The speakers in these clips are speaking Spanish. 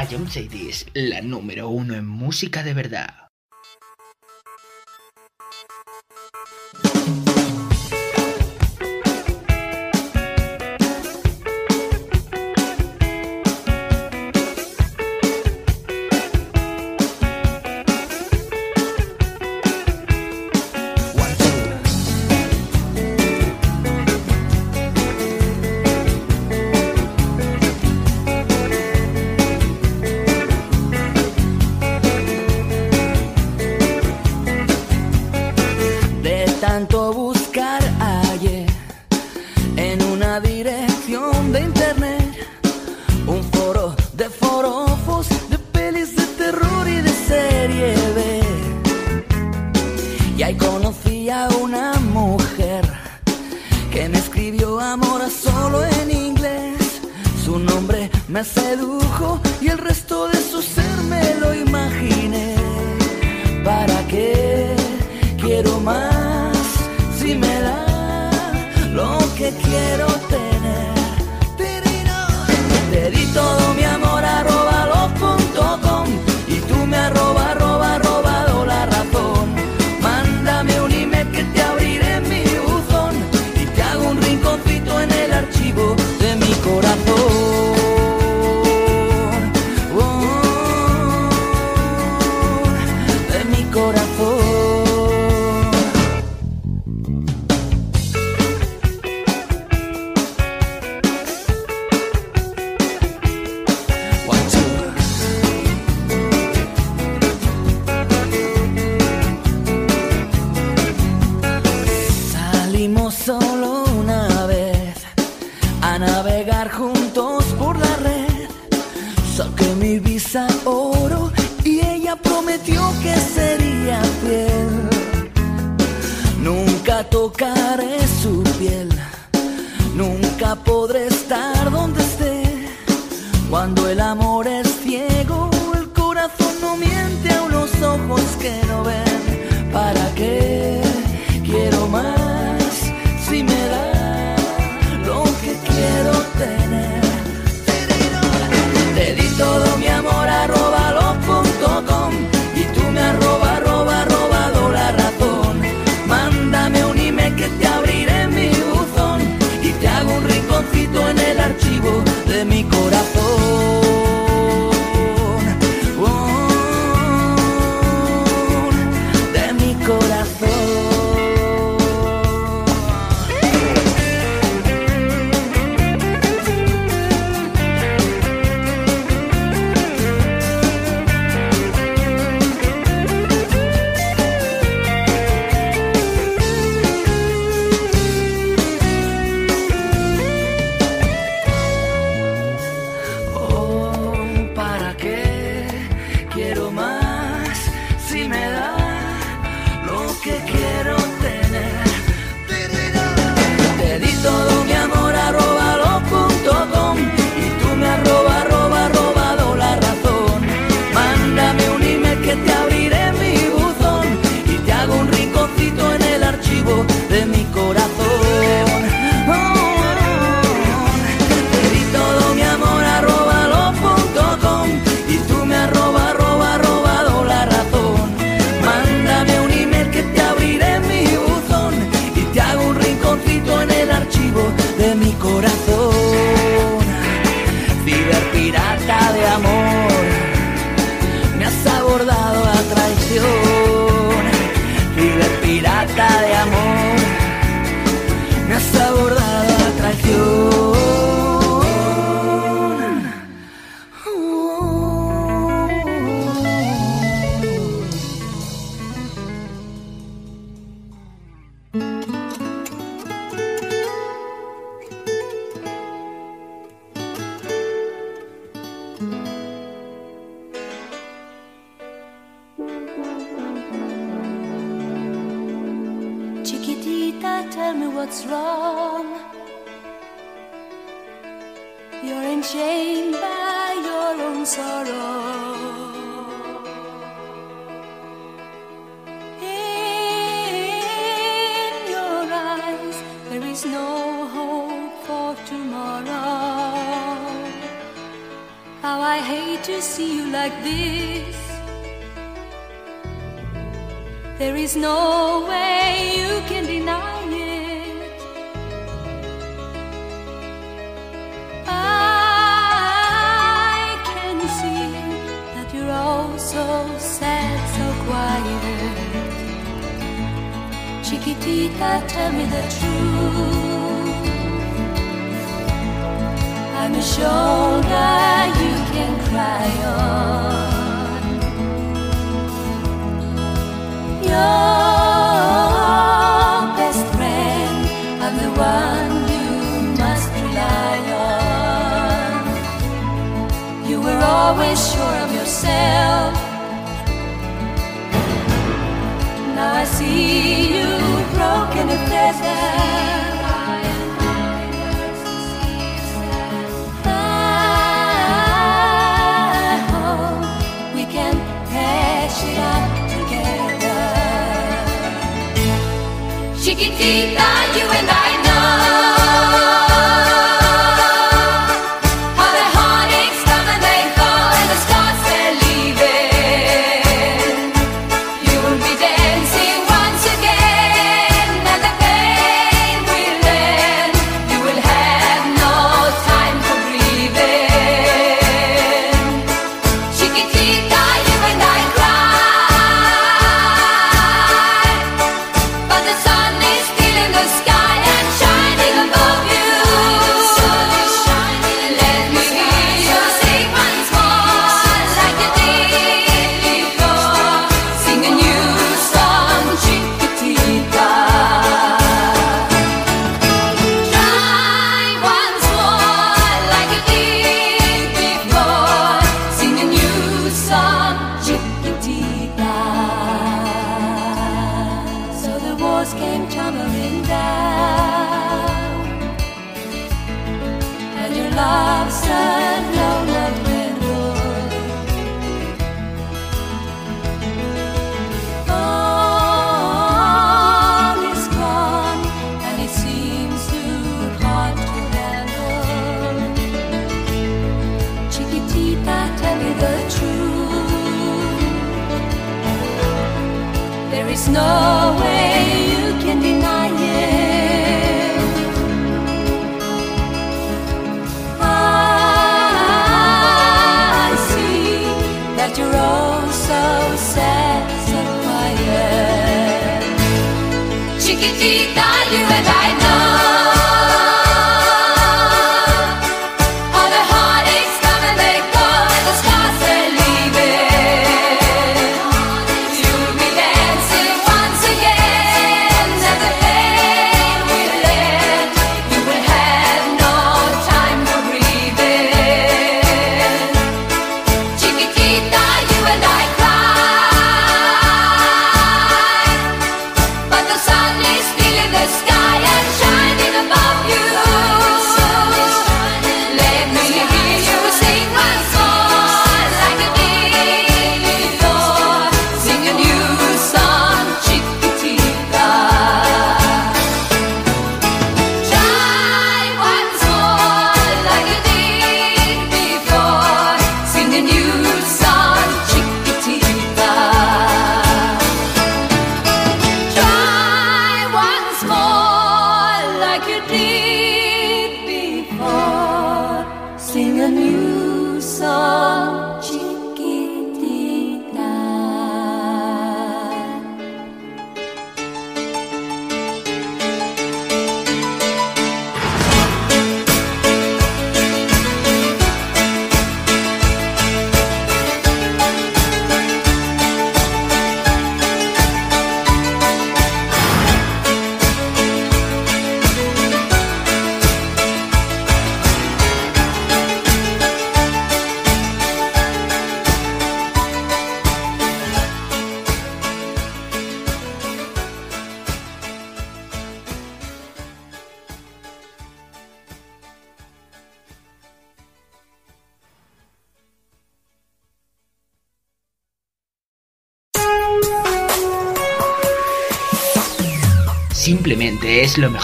I Am Sadie's, la número uno en música de verdad.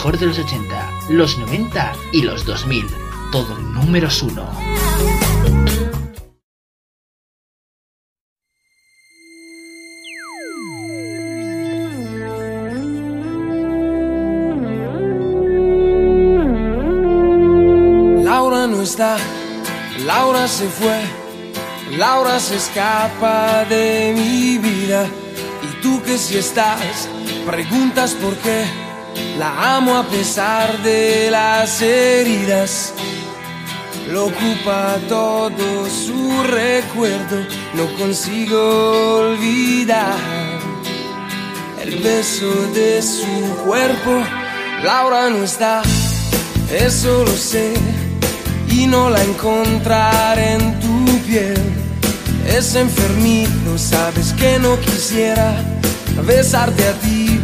Mejor de los 80, los 90 y los 2000. Todo números uno. Laura no está, Laura se fue, Laura se escapa de mi vida. Y tú que si estás, preguntas por qué. La amo a pesar de las heridas. Lo ocupa todo su recuerdo, no consigo olvidar el beso de su cuerpo. Laura no está, eso lo sé, y no la encontraré en tu piel. Es enfermizo, sabes que no quisiera besarte a ti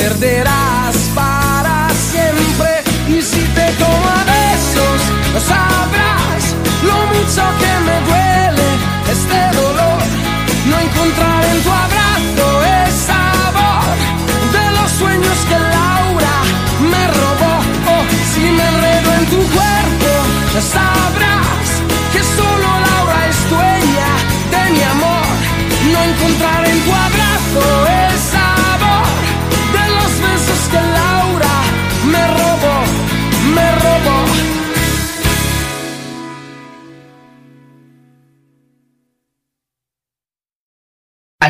Perderás para siempre. Y si te tomo a besos, sabrás lo mucho que me duele este dolor. No encontrar en tu abrazo el sabor de los sueños que Laura me robó. Oh, si me enredo en tu cuerpo, sabrás que solo Laura es dueña de mi amor. No encontrar en tu abrazo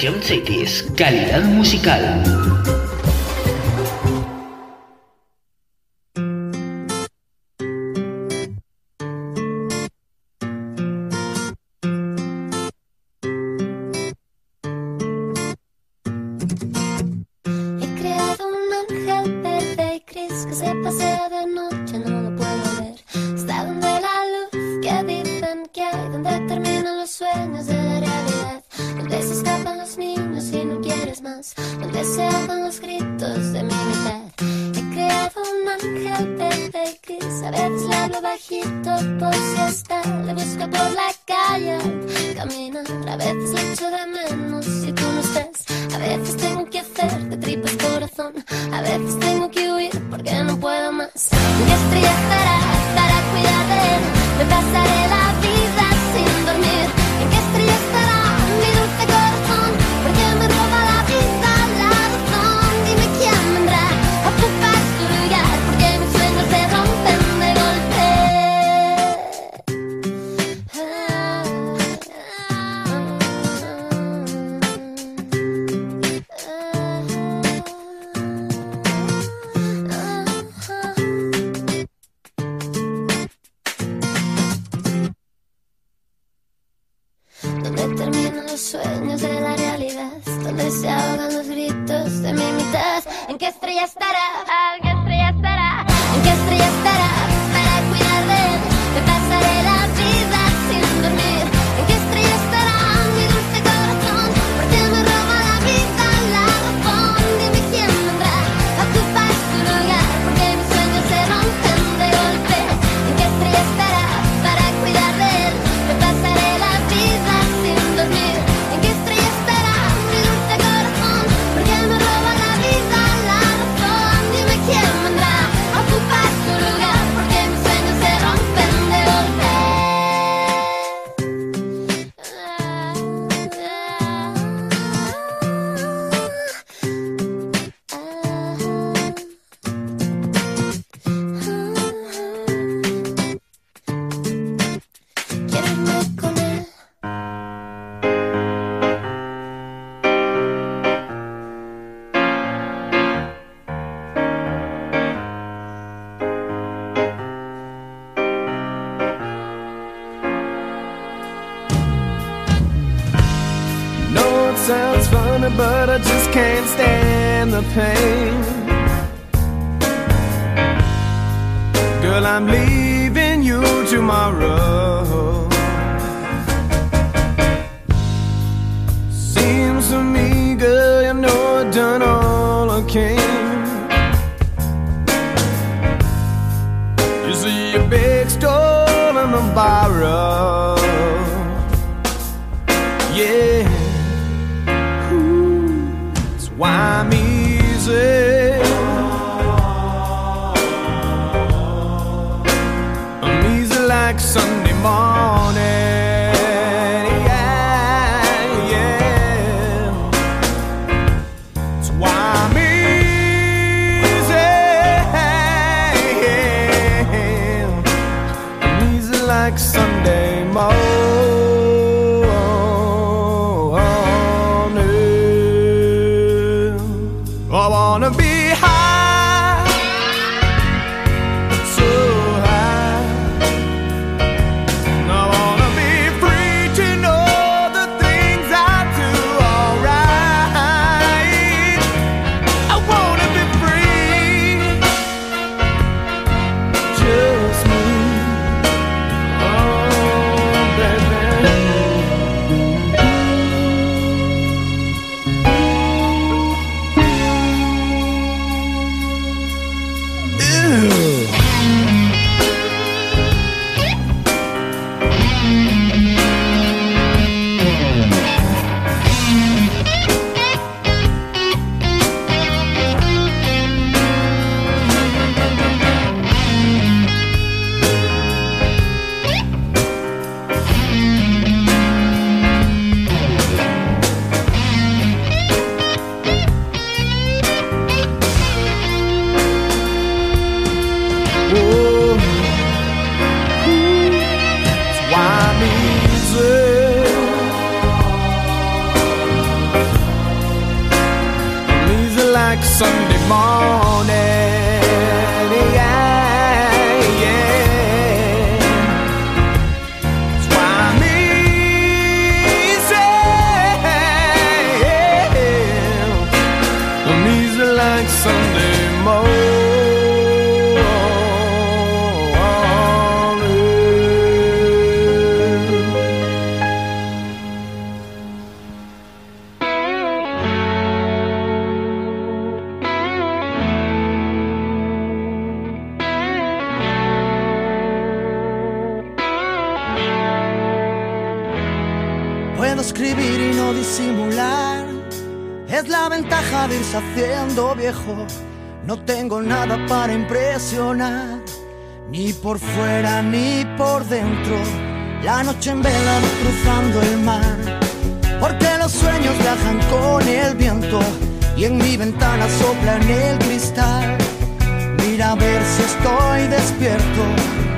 John Cities, calidad musical. Por fuera ni por dentro. La noche en vela cruzando el mar. Porque los sueños viajan con el viento. Y en mi ventana soplan el cristal. Mira a ver si estoy despierto.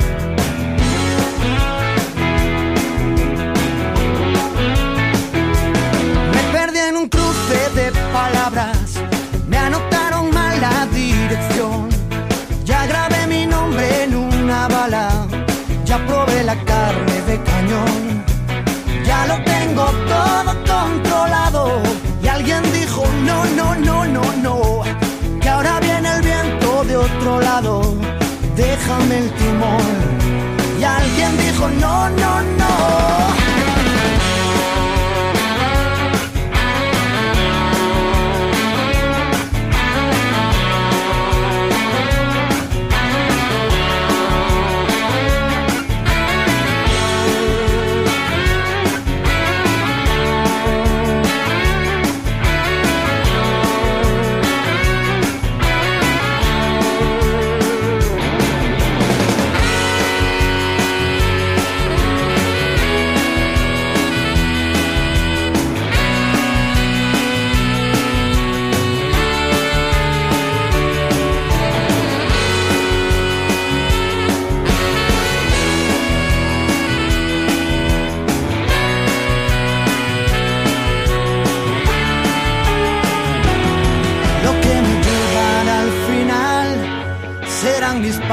Déjame el timón. Y alguien dijo, no, no, no.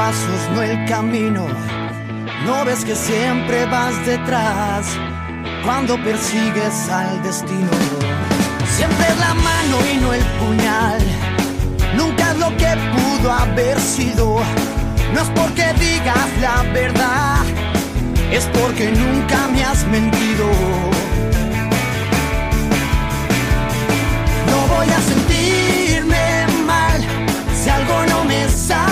Pasos, no el camino. No ves que siempre vas detrás cuando persigues al destino. Siempre es la mano y no el puñal. Nunca es lo que pudo haber sido. No es porque digas la verdad, es porque nunca me has mentido. No voy a sentirme mal si algo no me sale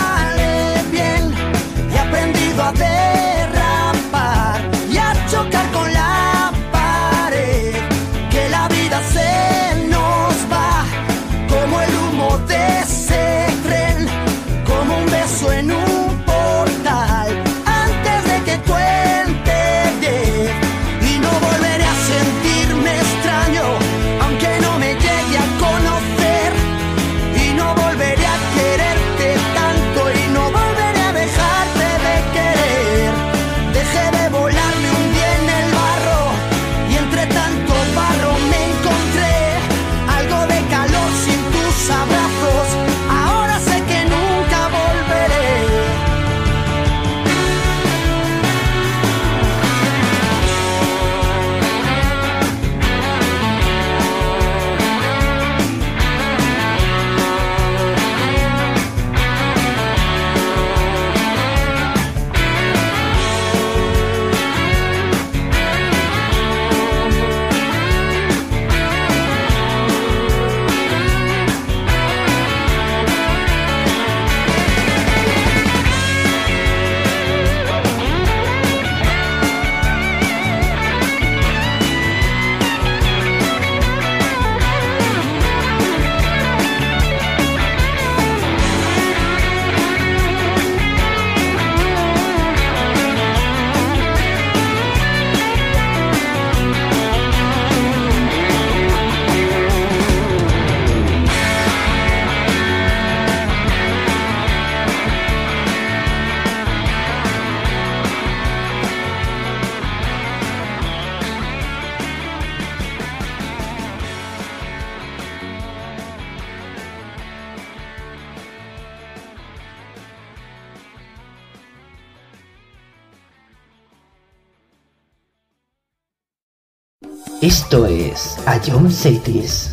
Esto es A John Cities.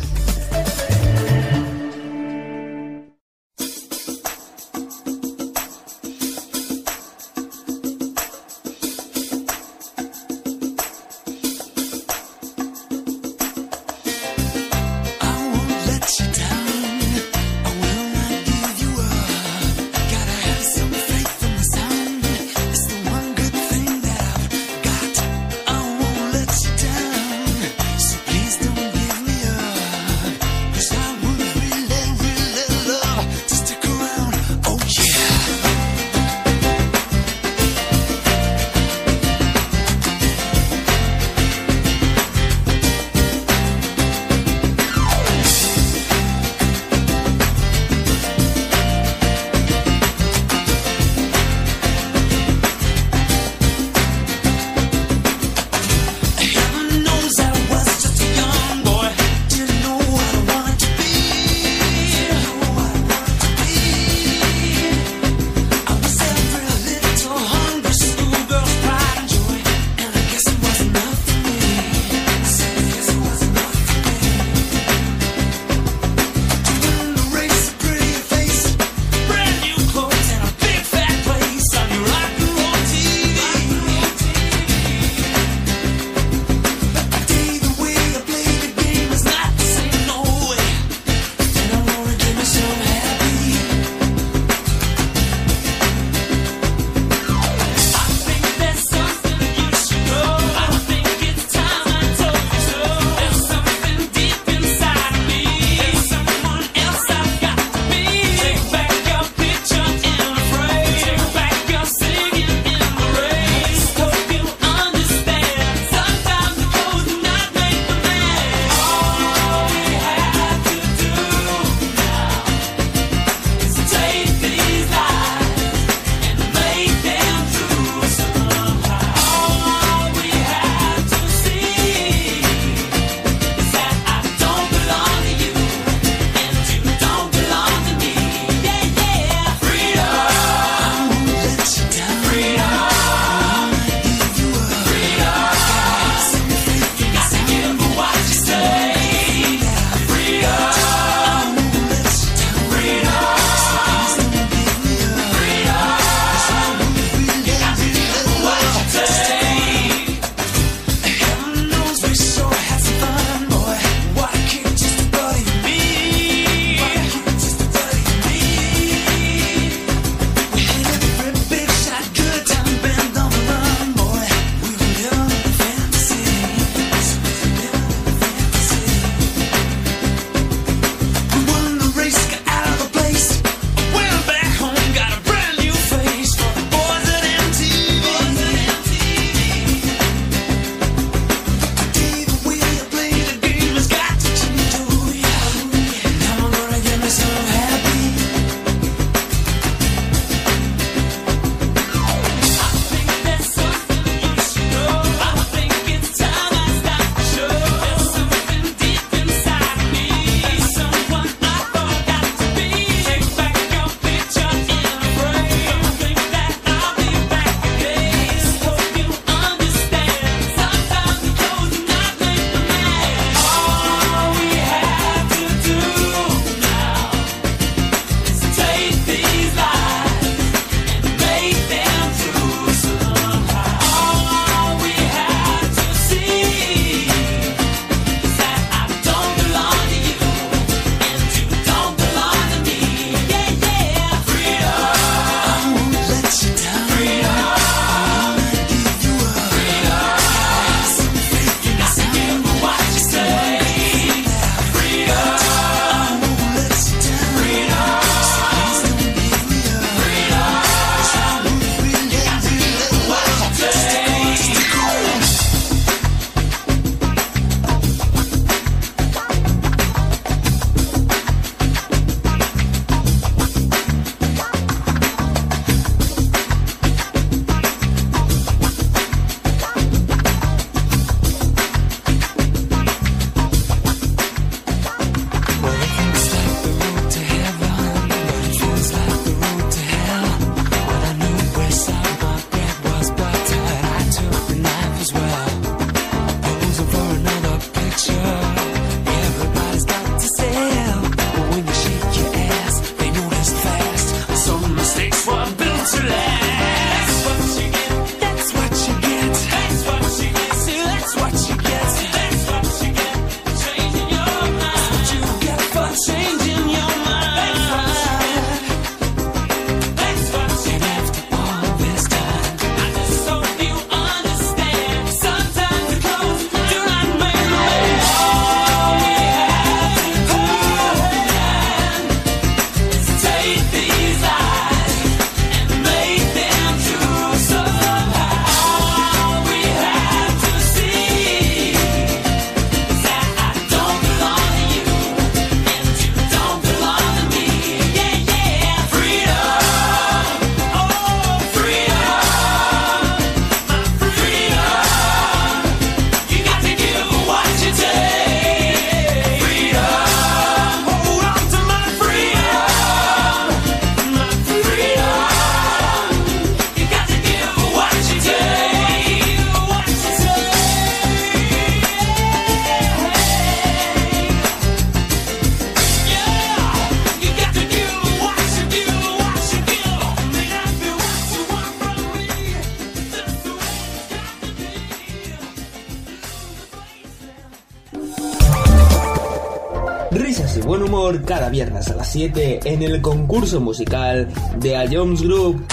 en el concurso musical de A Jones Group.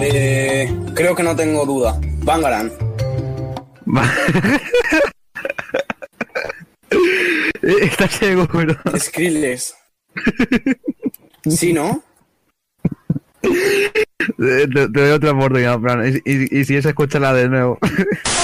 Eh, creo que no tengo duda. Bangaran. Eh, está ciego, pero. Skrillex. ¿Sí, no? Eh, te, doy otra oportunidad, Fran. Y, y, y si es, escúchala de nuevo.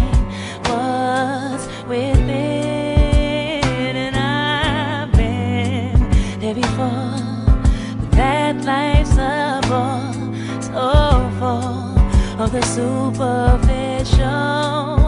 within, and I've been there before. But that life's a bore so full of the superficial.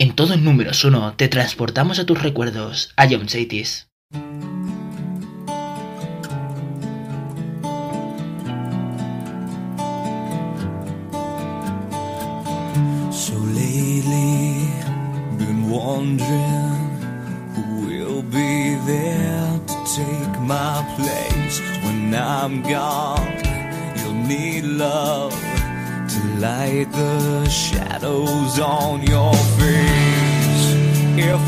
En todo en números 1 te transportamos a tus recuerdos, a John Satis. So lately, been wondering who will be there to take my place when I'm gone. You'll need love to light the shadows on your careful.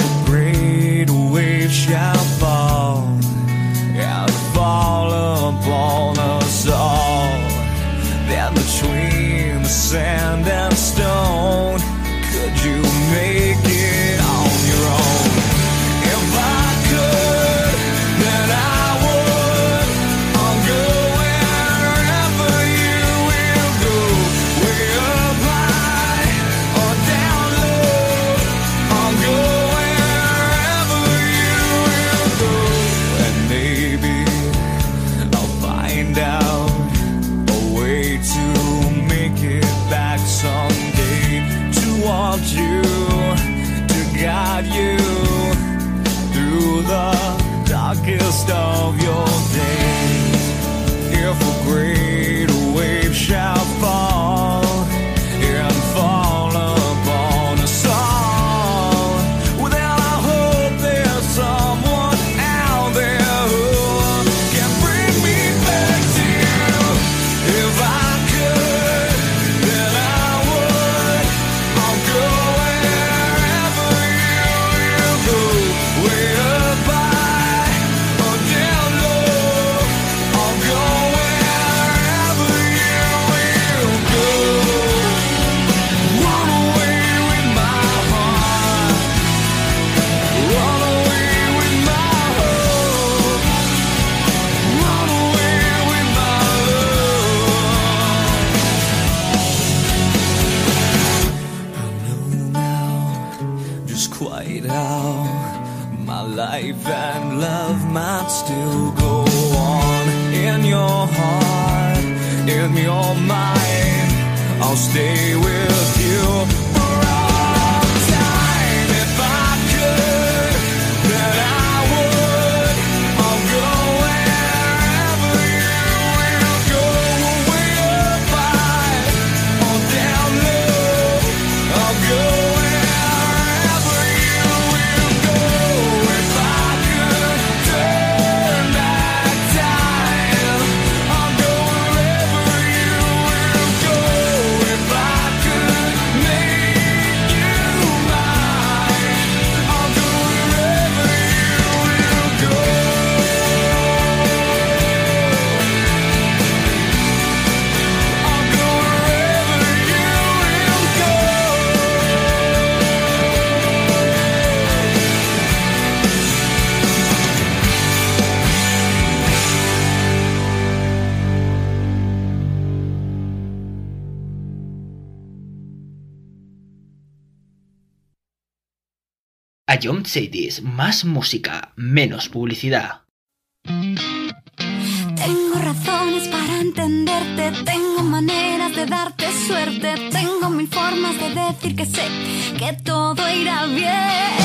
Más música, menos publicidad. Tengo razones para entenderte, tengo maneras de darte suerte, tengo mil formas de decir que sé que todo irá bien.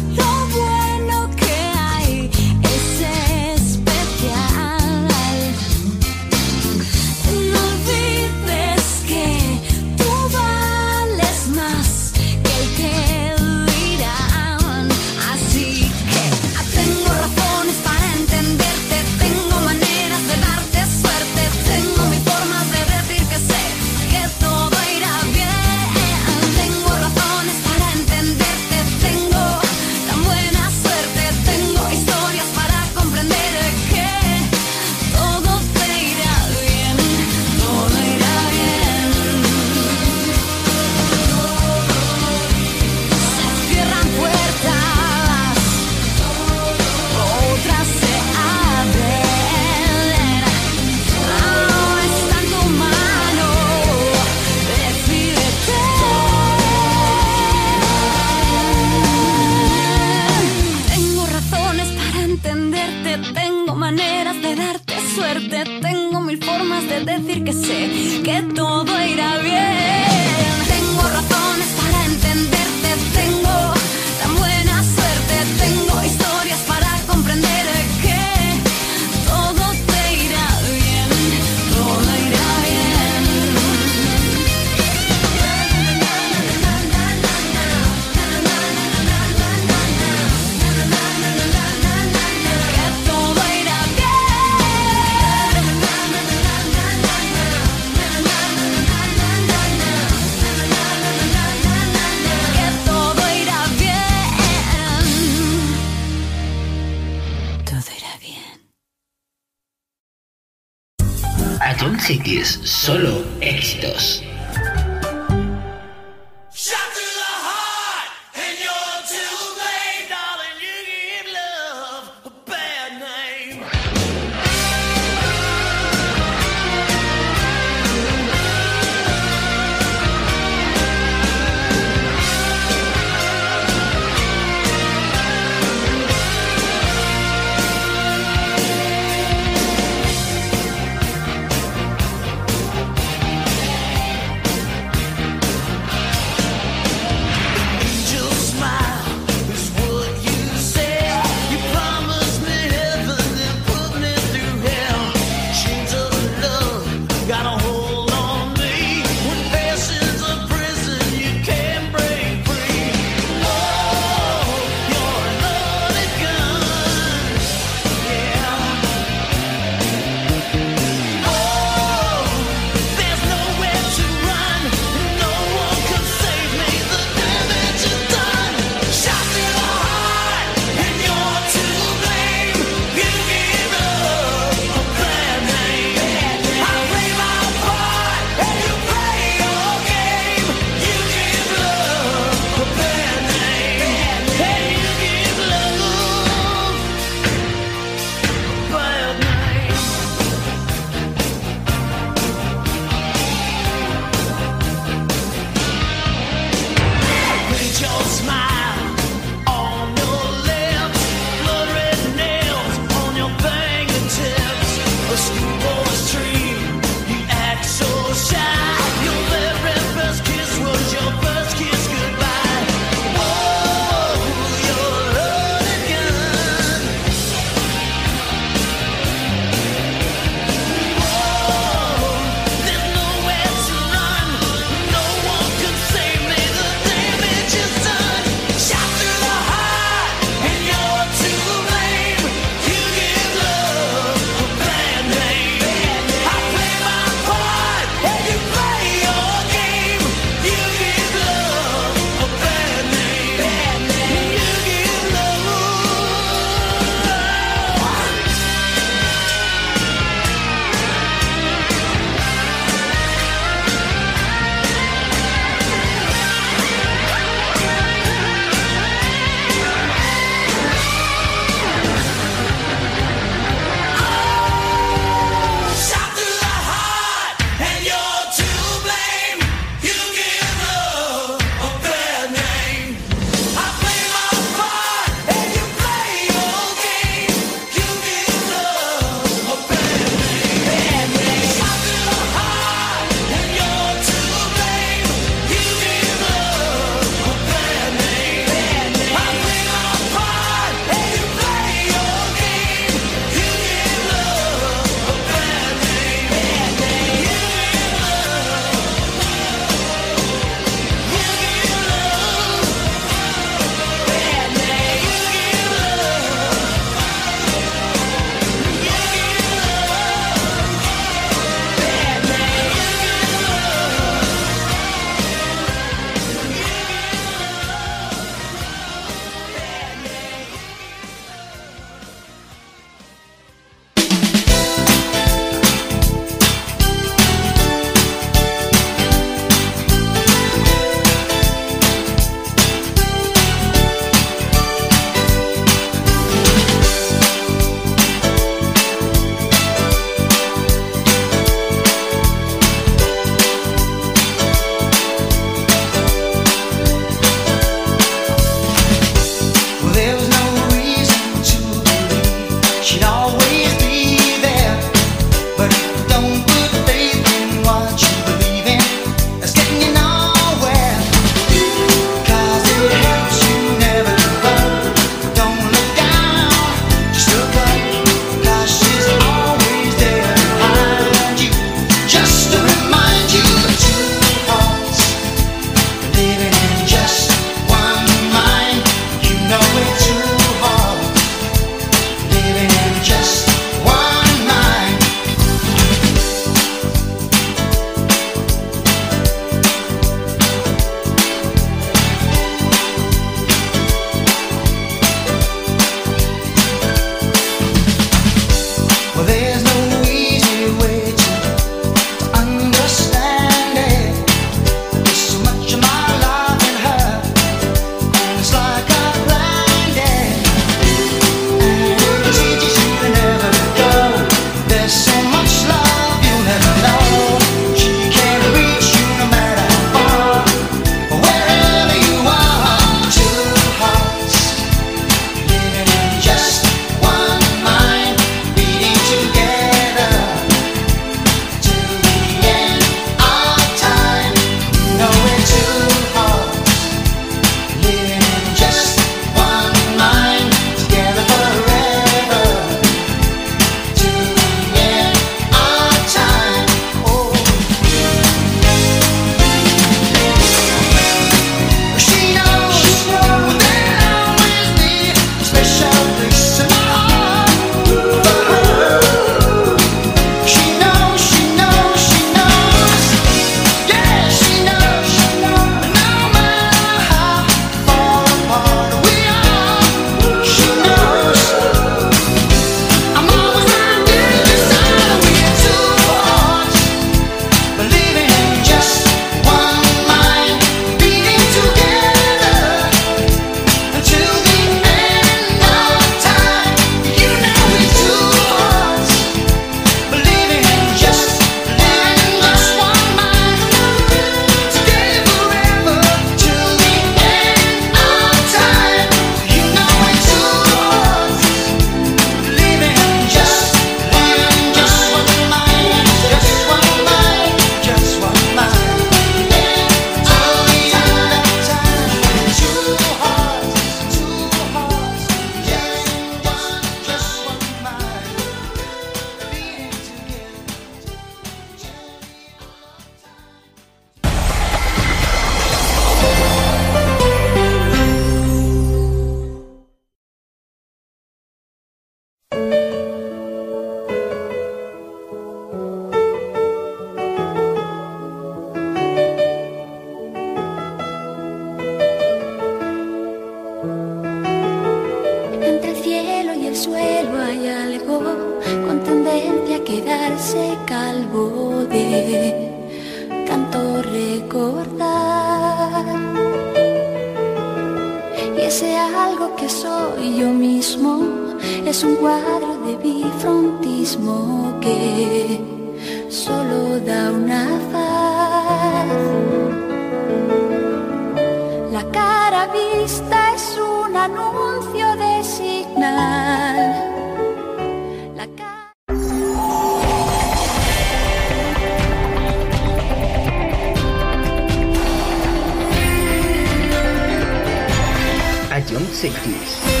60s.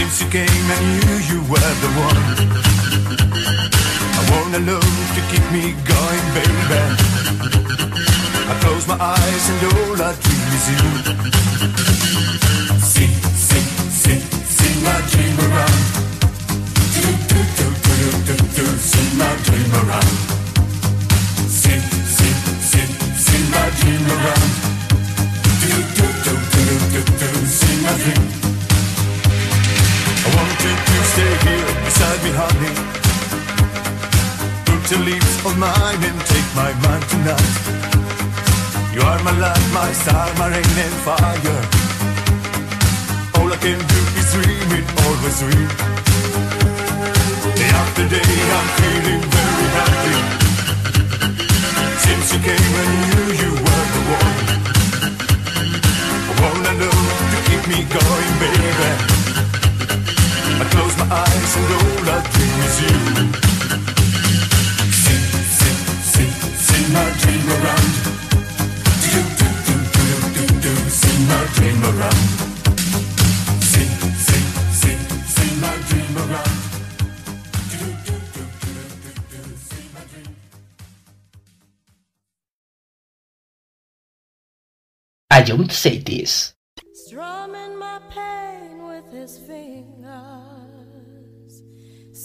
Since you came, I knew you were the one. I want a love to keep me going, baby. I close my eyes and all I dream is you. Sing, sing, sing, sing my dream around. Do, do, do, do, do, do, do, sing my dream around. Sing, sing, sing, sing my dream around. Do, do, do, do, do, do, do, sing my dream. Stay here beside me, honey. Put your lips on mine and take my mind tonight. You are my light, my star, my rain and fire. All I can do is dream it, always dream. Day after day, I'm feeling very happy. Since you came, I knew you were the one. I wanna know to keep me going, baby. I close my eyes and all I dream is you. Sing, sing, sing, sing my dream around. Do, do, do, do, do, do, sing my dream around. Sing, sing, sing, sing my dream around. Do, do, do, do, do, do. I don't say this.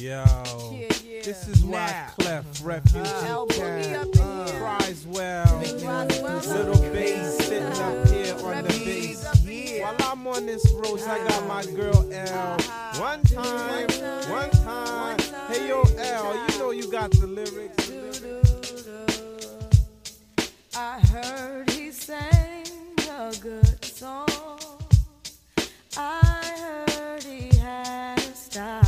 Yo, this is why Clef Refuge uh-huh. Uh, Cat cries well. Little bass uh-huh. sitting up here on the bass. While I'm on this road, I got my uh-huh. girl L. One time, one time. Hey yo, L, you know you got the lyrics. I heard he sang a good song. I heard he had a style.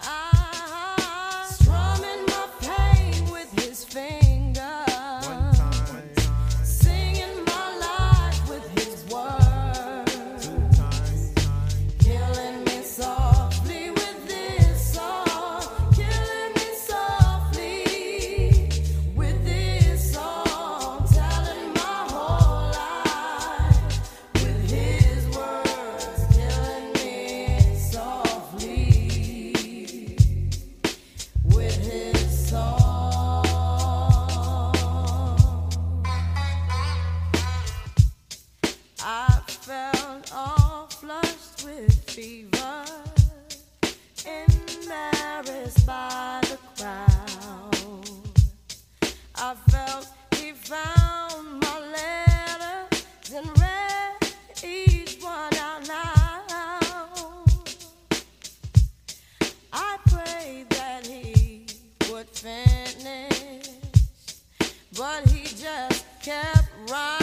but he just kept riding.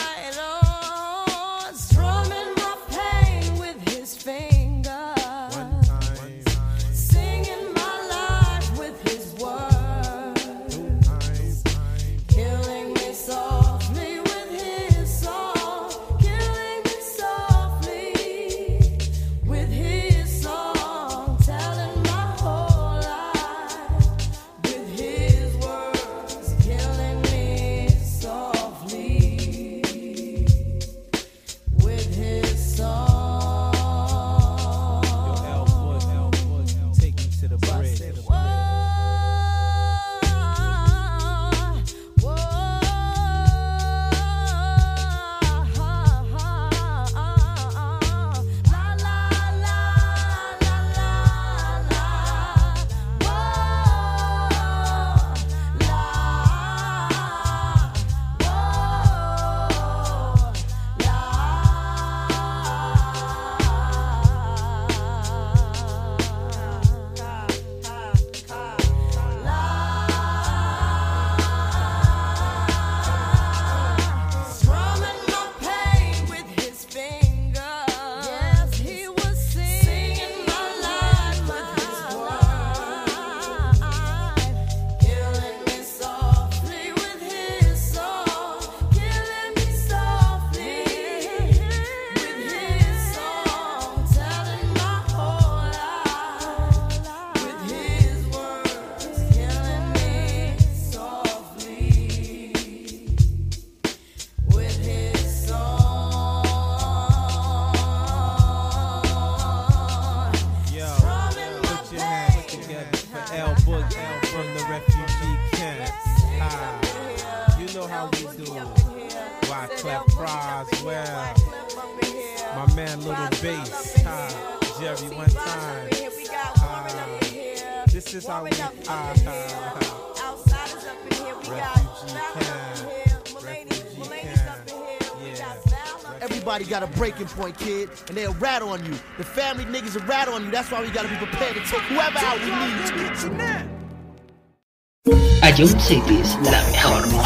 point, kid, and they'll rat on you. The family niggas will rat on you. That's why we gotta be prepared to take whoever out we need to. A Cities, la mejor.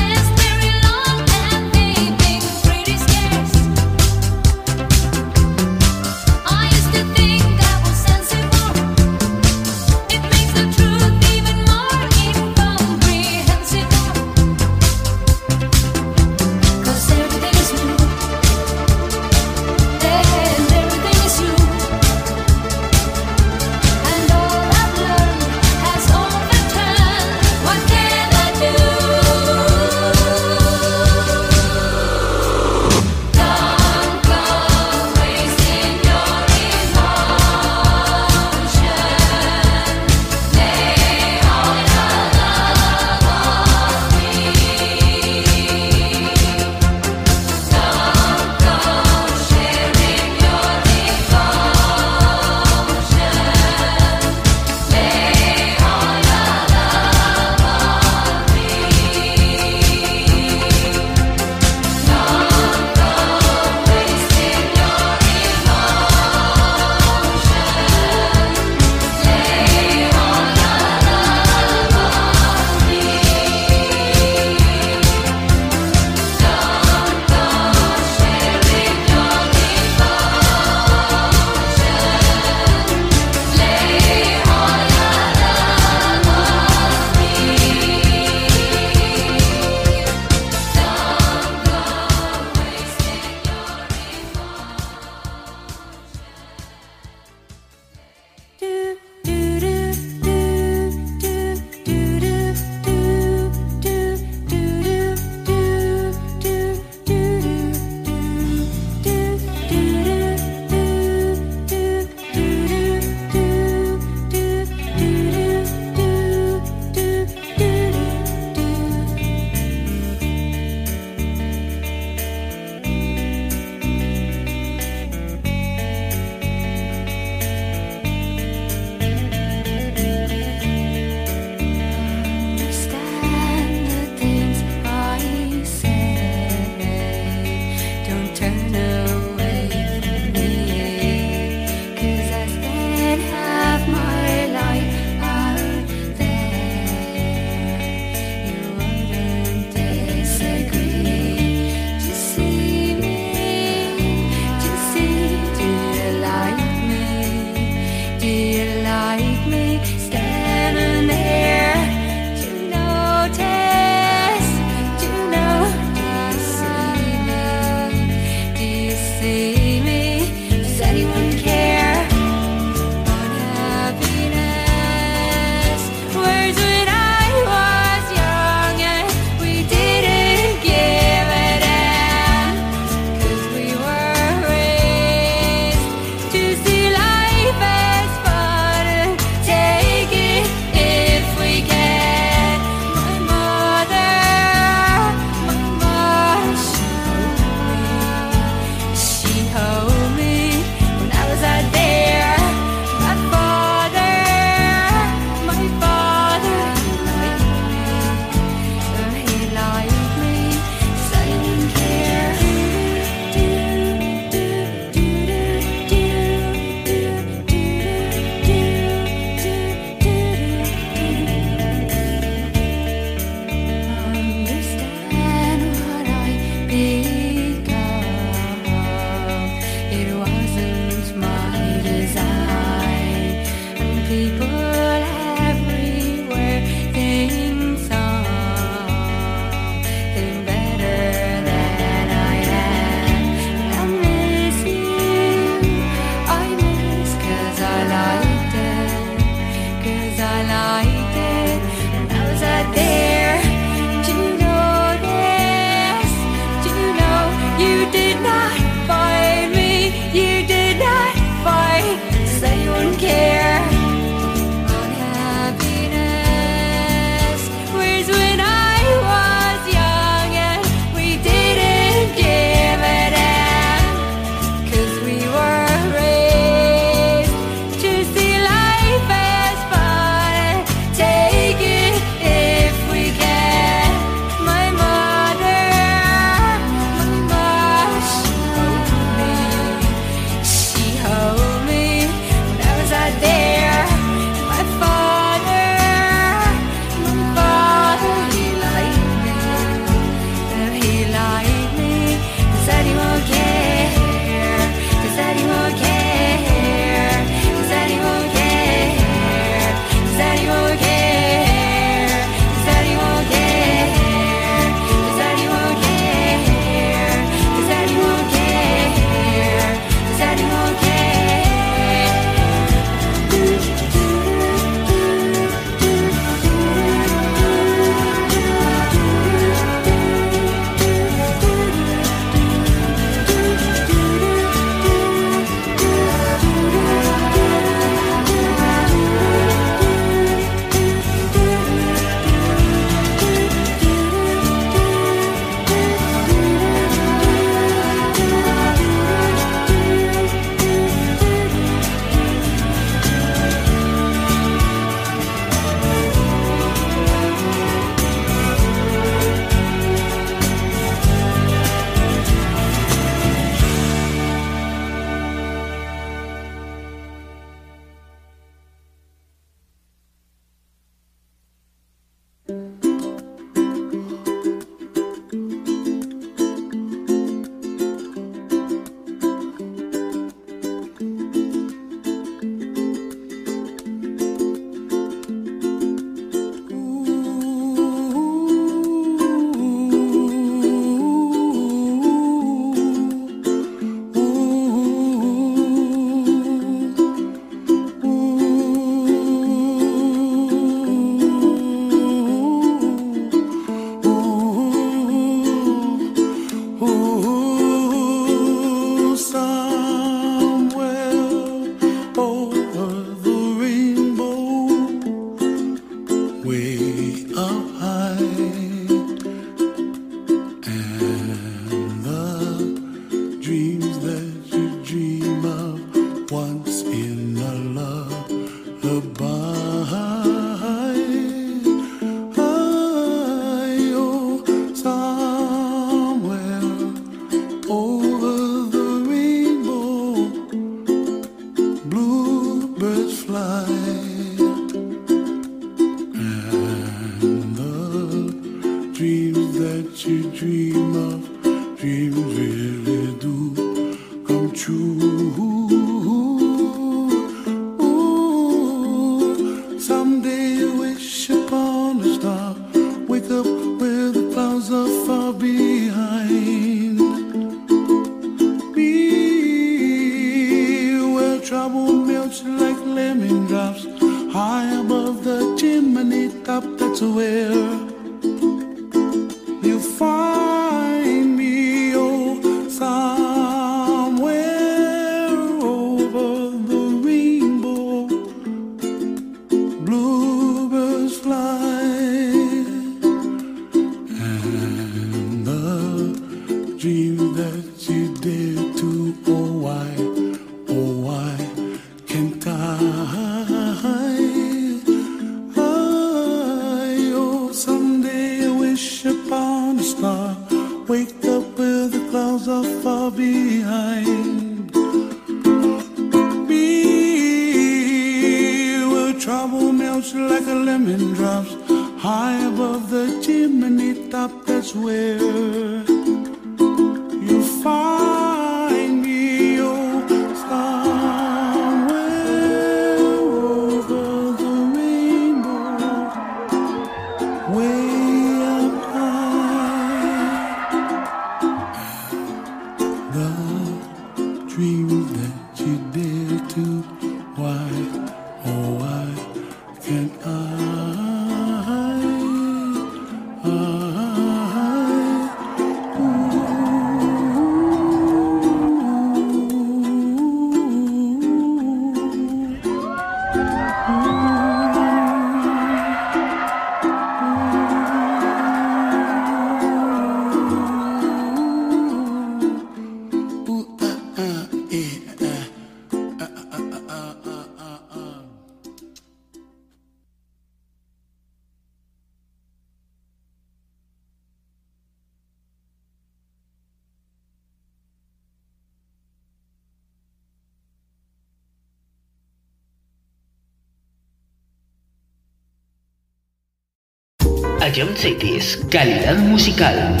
Musical.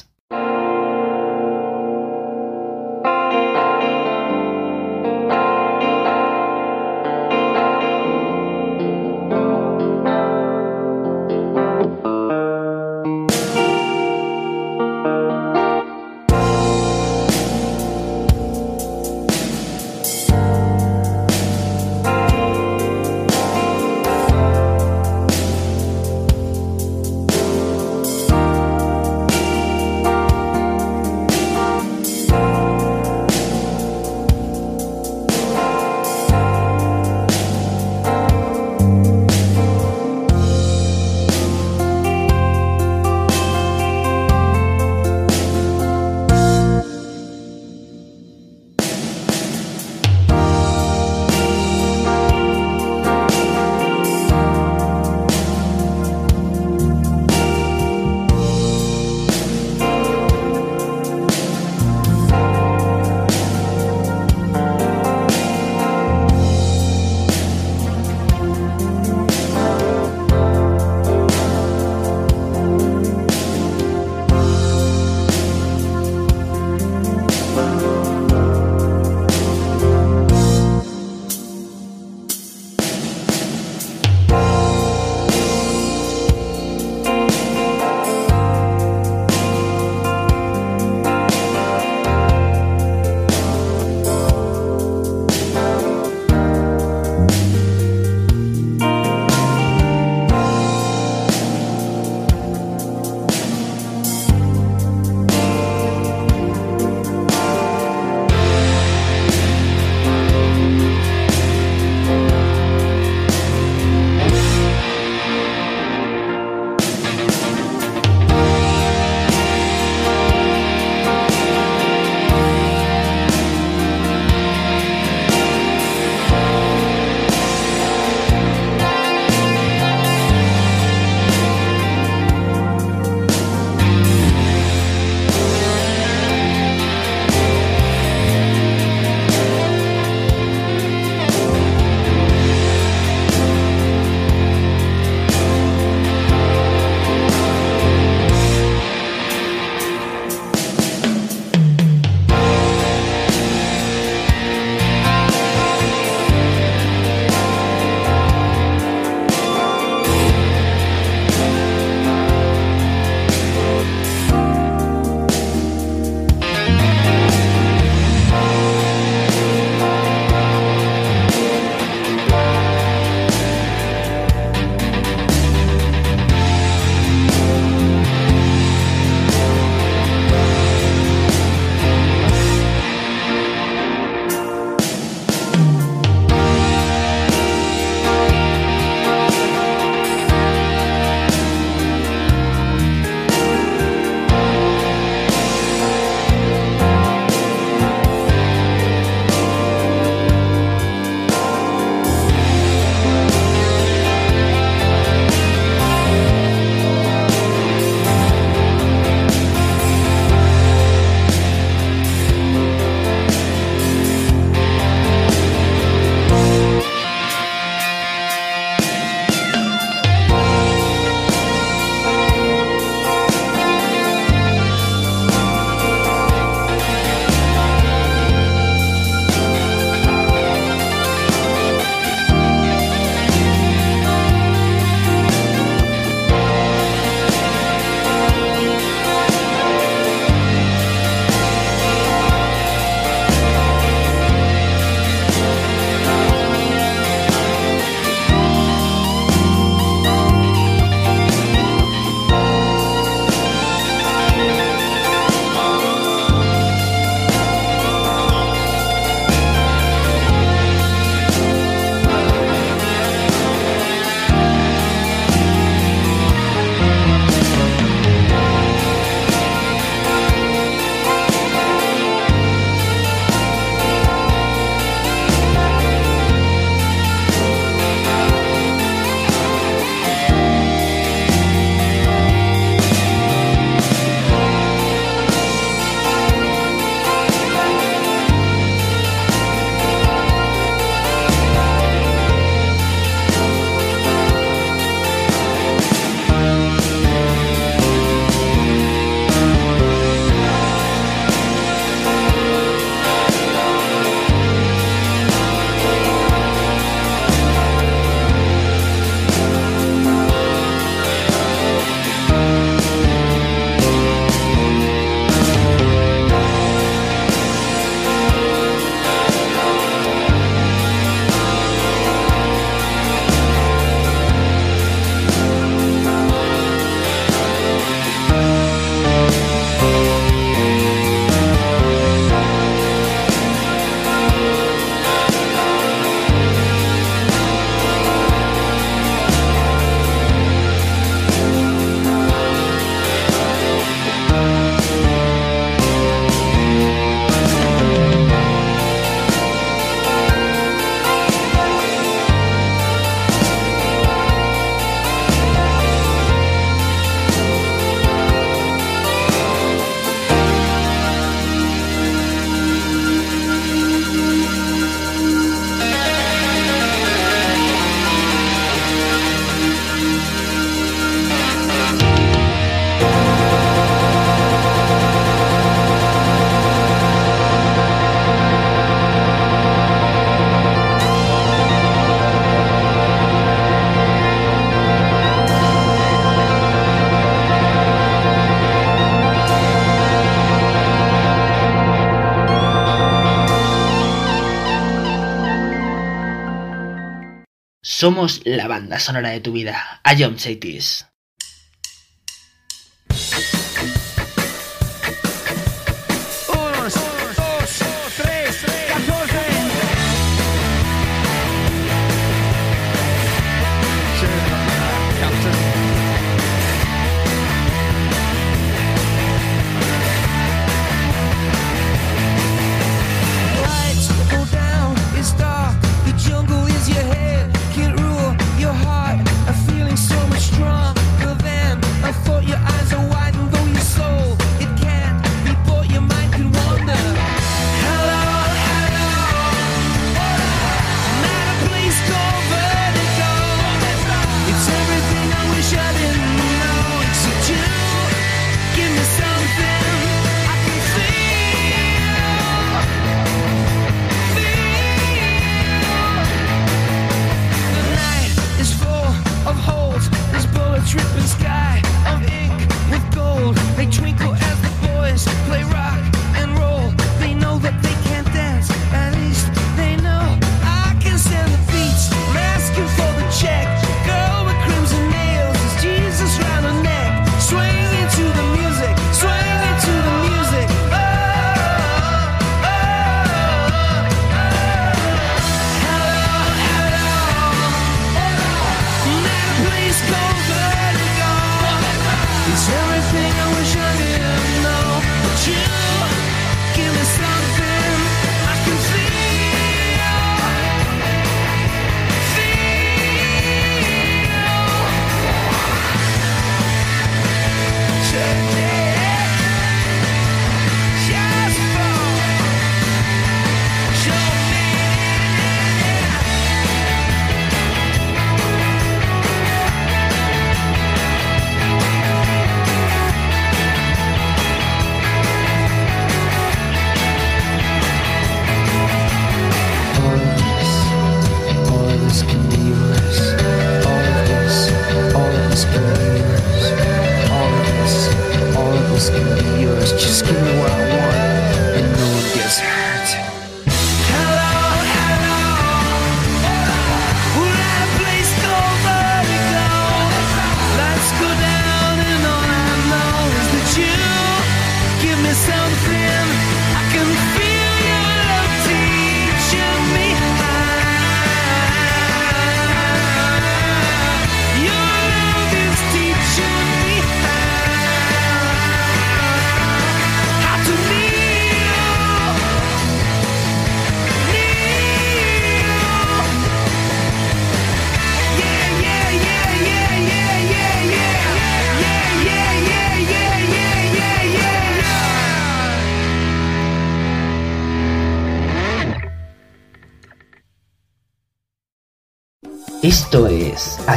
Somos la banda sonora de tu vida. I am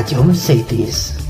verdade, eu não sei.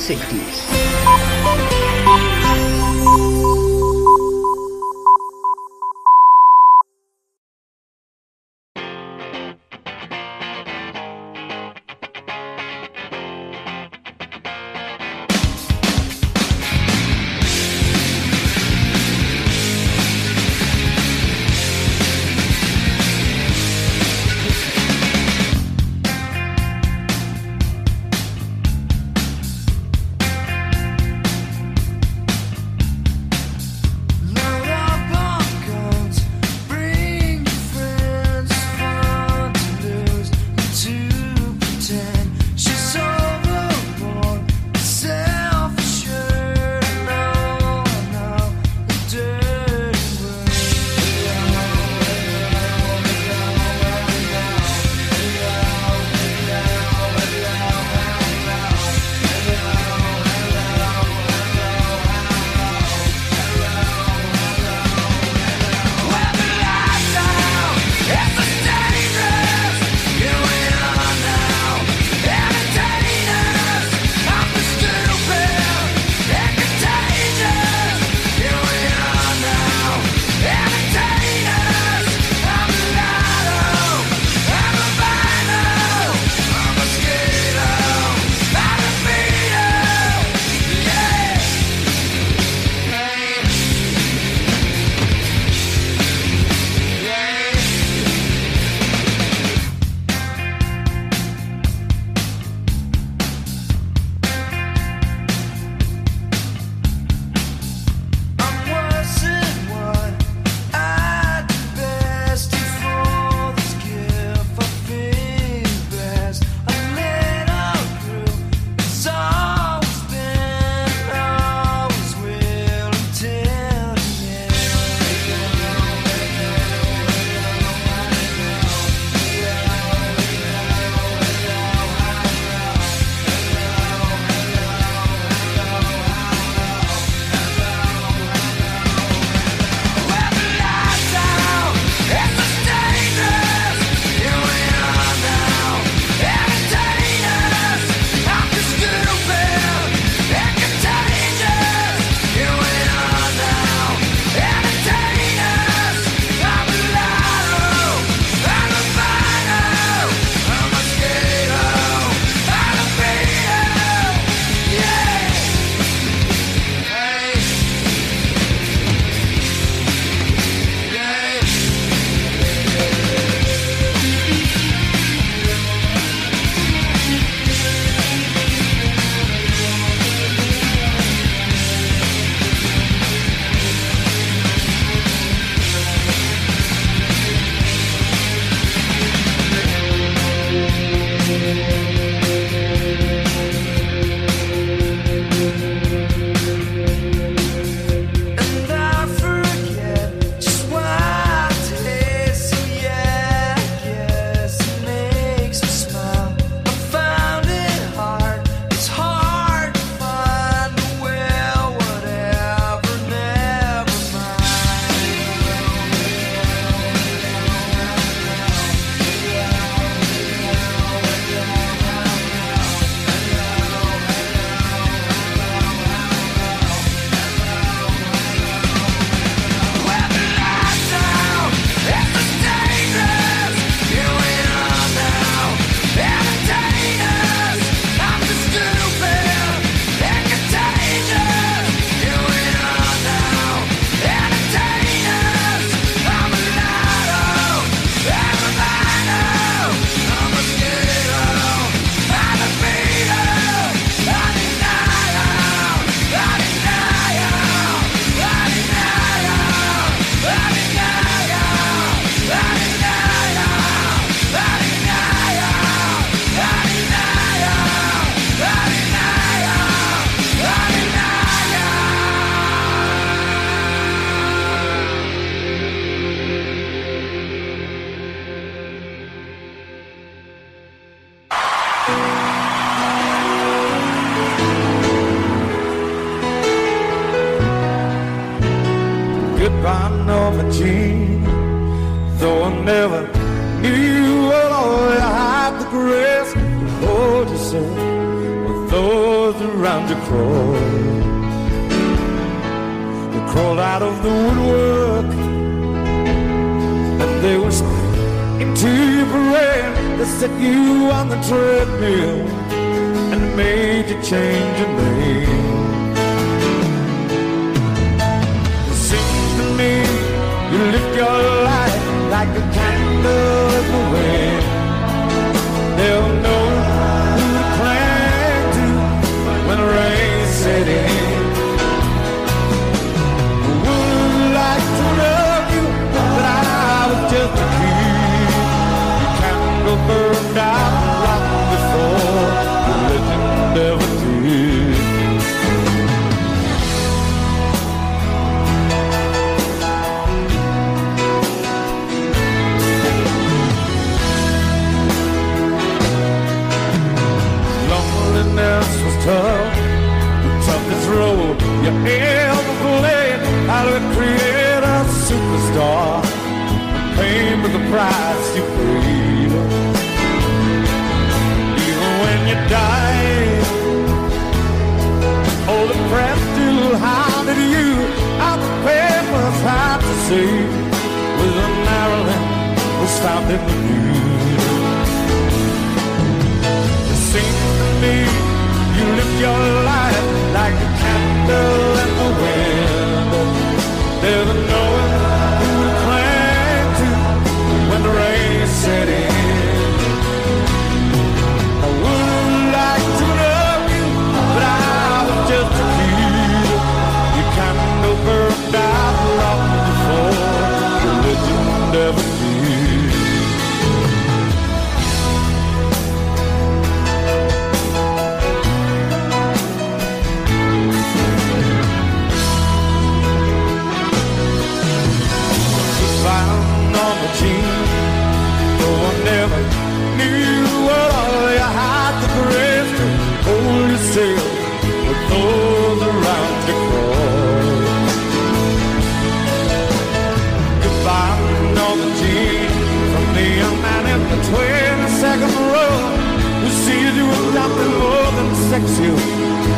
A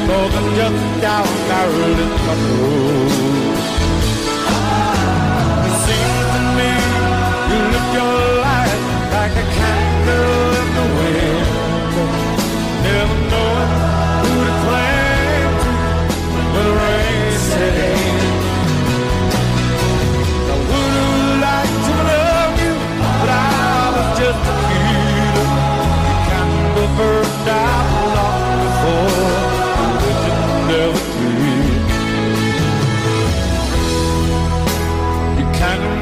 Talking just down Maryland Monroe.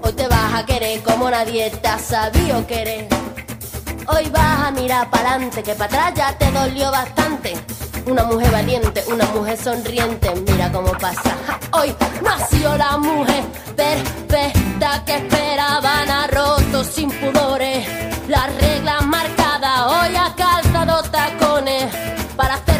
Hoy te vas a querer como nadie te ha sabido querer. Hoy vas a mirar para adelante, que para atrás ya te dolió bastante. Una mujer valiente, una mujer sonriente, mira cómo pasa. Hoy nació la mujer perfecta que esperaban, ha roto sin pudores. Las reglas marcadas, hoy ha calzado tacones para hacer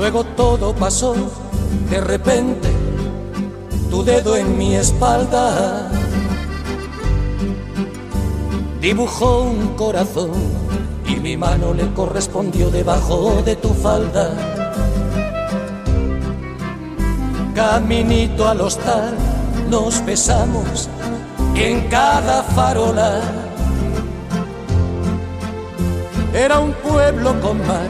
Luego todo pasó, de repente, tu dedo en mi espalda dibujó un corazón y mi mano le correspondió debajo de tu falda. Caminito al hostal nos besamos en cada farola. Era un pueblo con mar.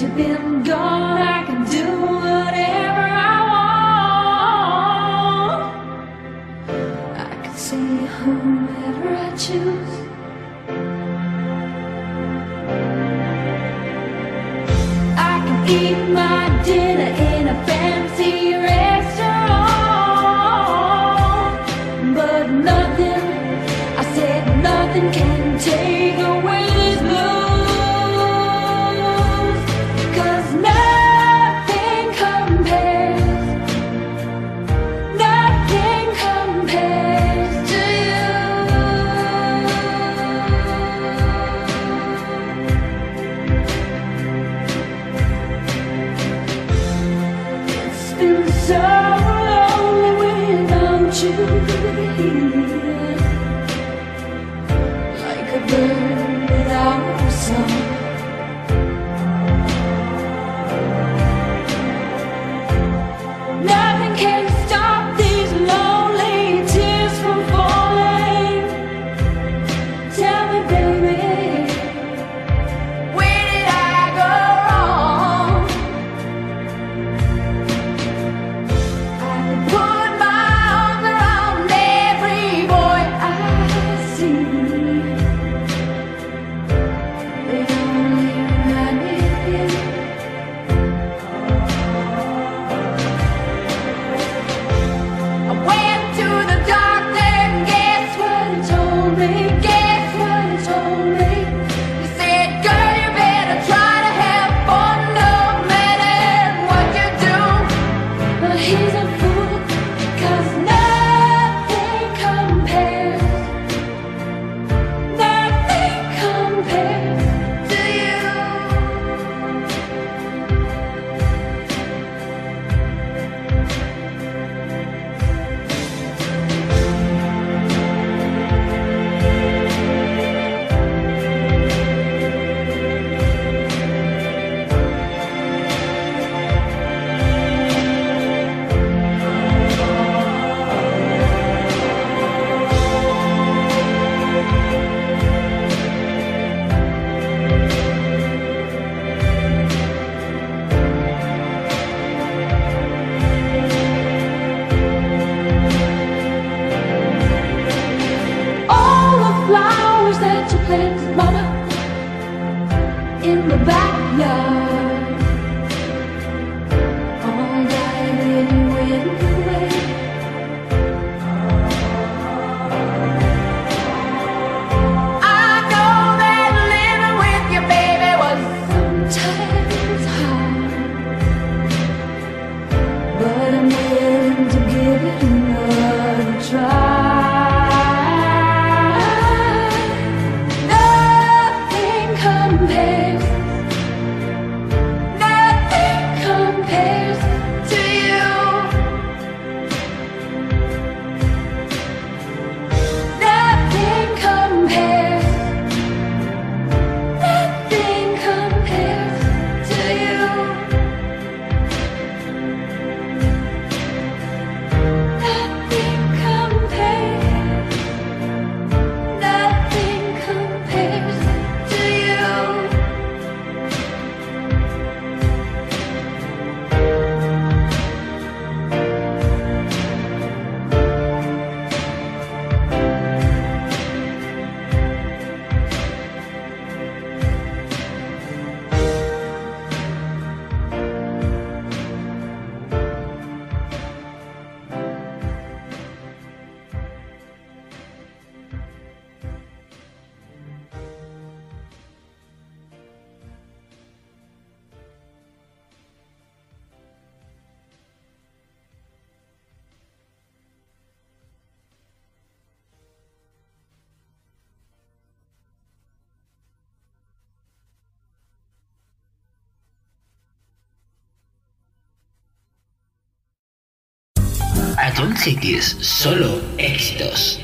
You've been gone, John Cities, solo éxitos.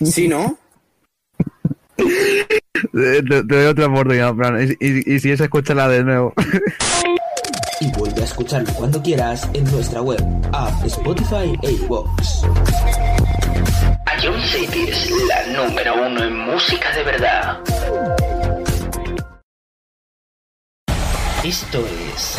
¿Sí, no? Te, doy otra oportunidad, Fran. Y, y, si es, escúchala de nuevo. y vuelve a escucharlo cuando quieras en nuestra web, app, Spotify e iVoox. Ion City es la número uno en música de verdad. Esto es...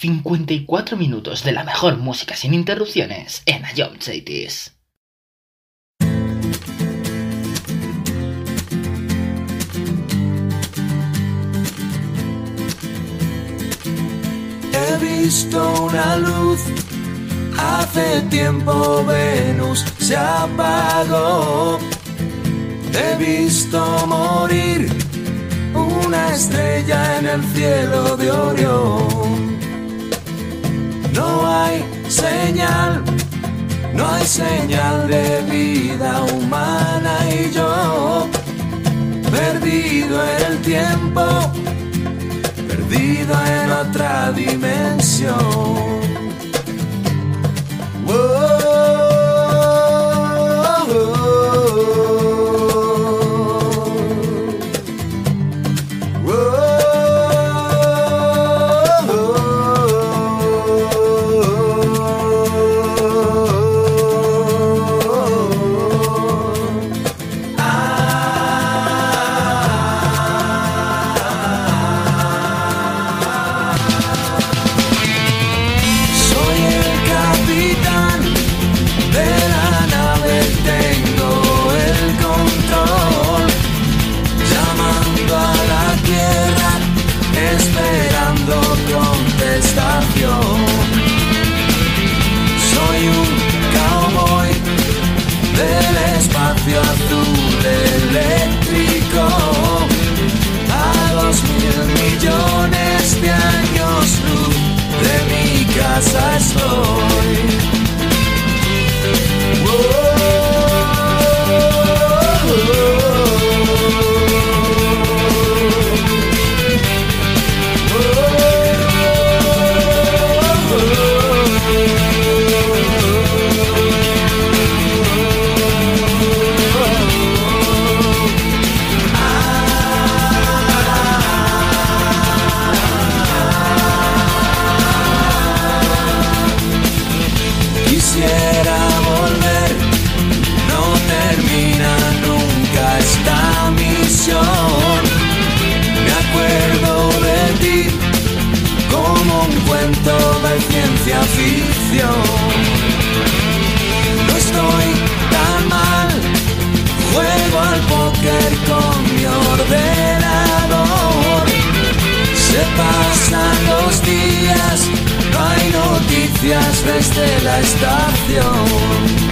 54 minutos de la mejor música sin interrupciones en Ion Cities. He visto una luz, hace tiempo Venus se apagó. He visto morir una estrella en el cielo de Orión no hay señal, no hay señal de vida humana y yo, perdido en el tiempo, perdido en otra dimensión. Whoa. noticias, hay noticias desde la estación.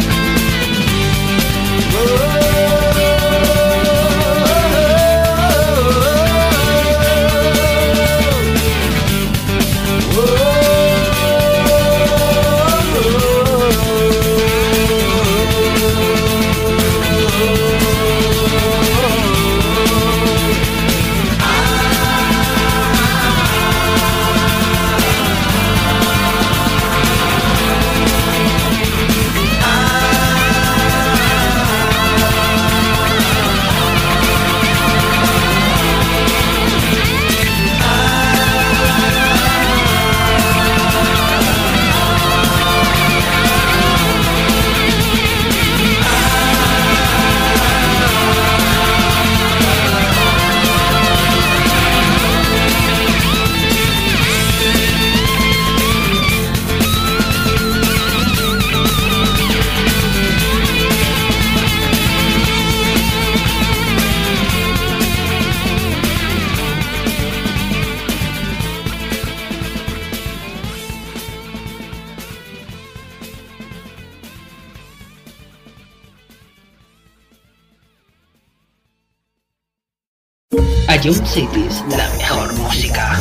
Club Cities, la mejor música.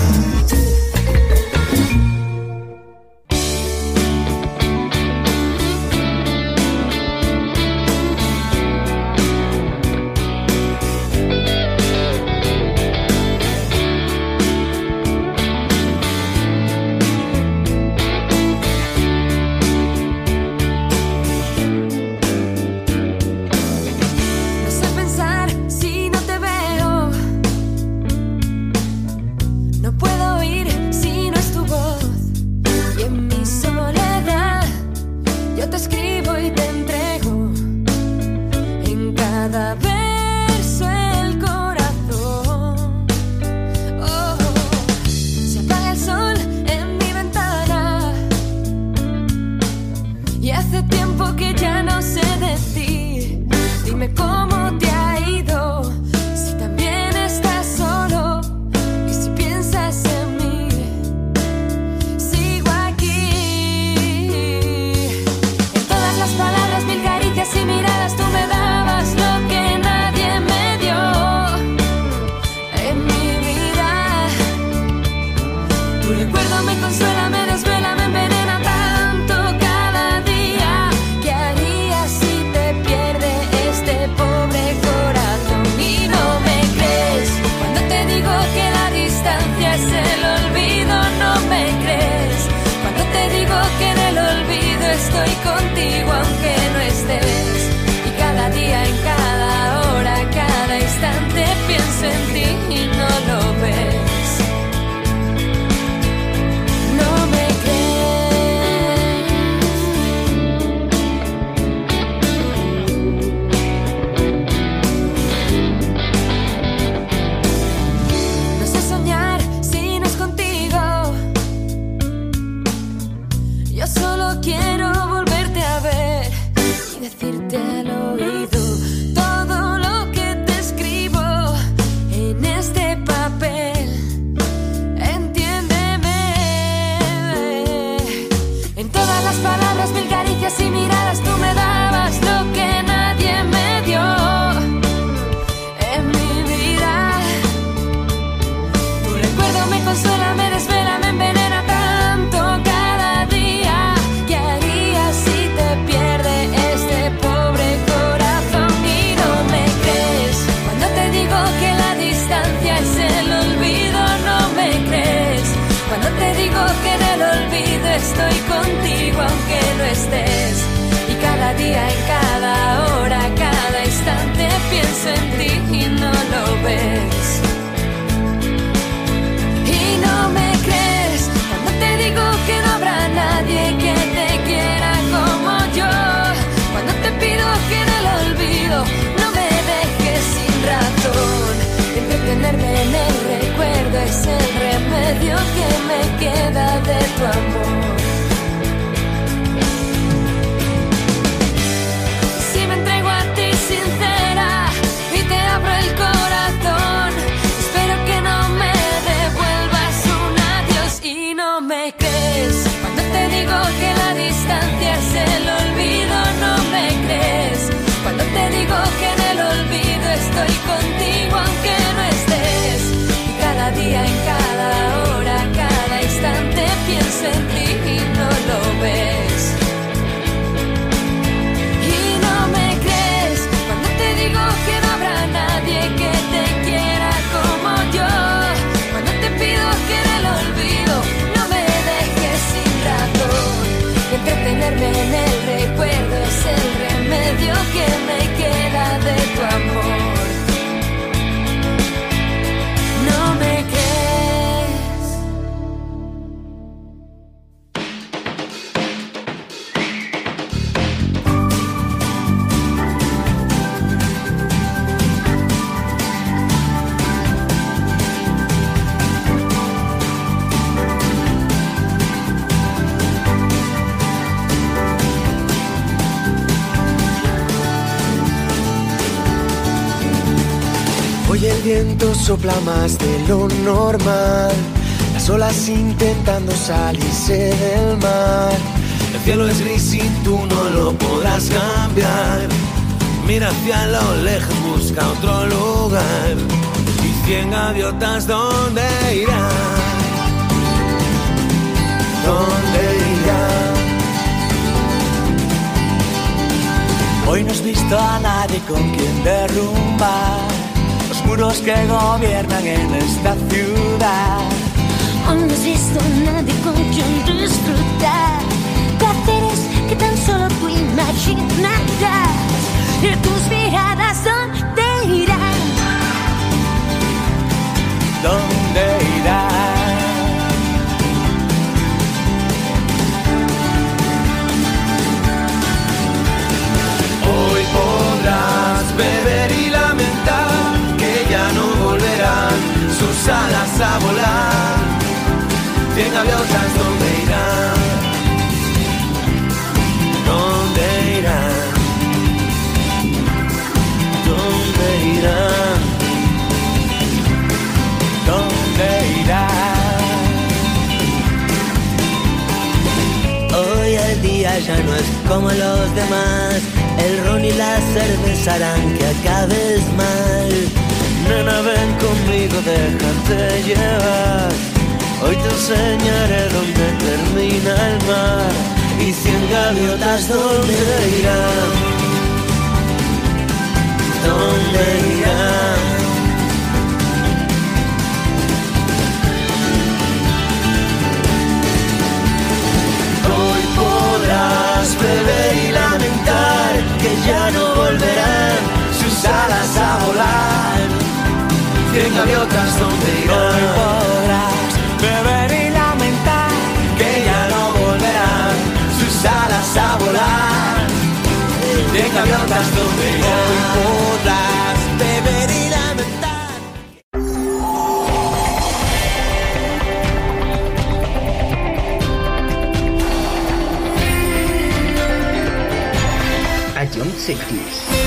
Sopla más de lo normal. Las olas intentando salirse del mar. El cielo es gris y tú no lo podrás cambiar. Mira hacia lo lejos, busca otro lugar. Y cien gaviotas, ¿dónde irán? ¿Dónde irán? Hoy no has visto a nadie con quien derrumbar los muros que gobiernan en esta ciudad. Hoy no has visto a nadie con quien disfrutar placeres que tan solo tú imaginarás. Y tus miradas, ¿dónde irán? ¿Dónde irán? Hoy podrás beber y lamentar sus alas a volar. Cien gaviotas, ¿dónde irán? ¿Dónde irán? ¿Dónde irán? ¿Dónde irán? Hoy el día ya no es como los demás. El ron y la cerveza harán que acabes mal. Nena, ven conmigo, déjate llevar. Hoy te enseñaré dónde termina el mar y cien gaviotas dónde irán. ¿Dónde irán? Hoy podrás beber y lamentar que ya no volverán sus alas a volar. Cien gaviotas donde. Hoy podrás beber y lamentar que ya no volverán sus alas a volar. Cien gaviotas donde irán. Hoy podrás beber y lamentar. A John Cities.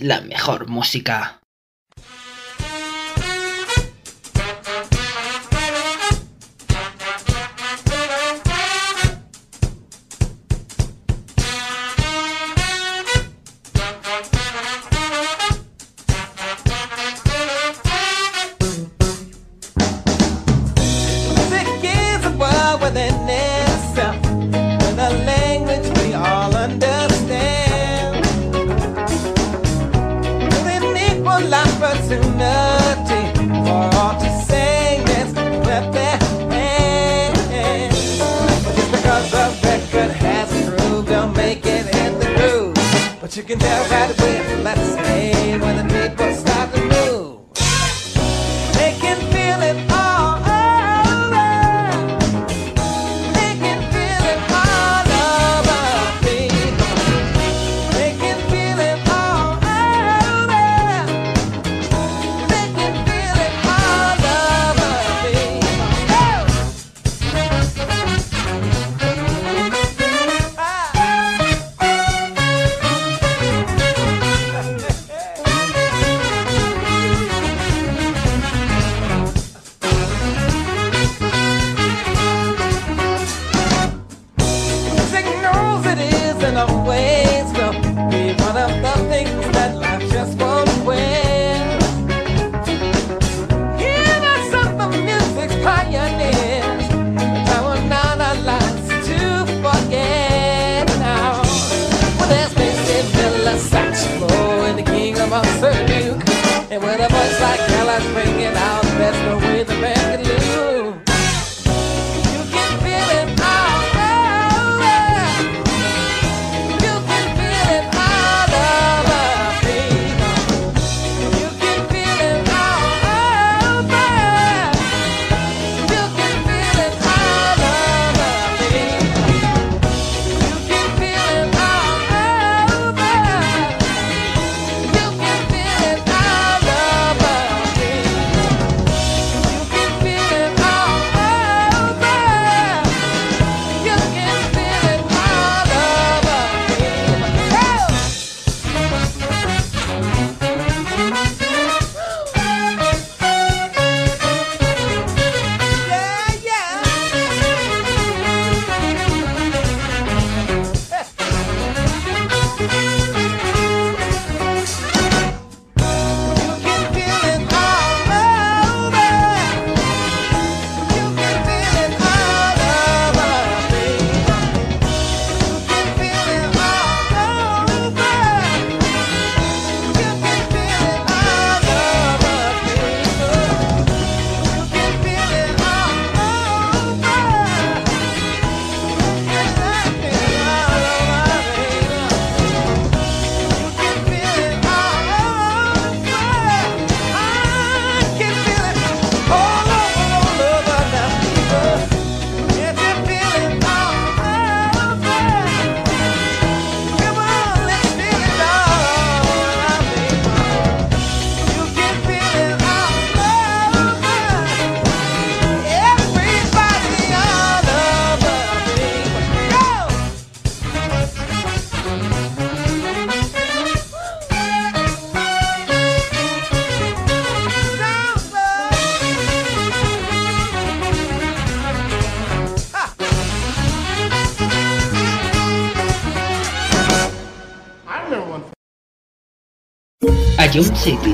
La mejor música. away. Ion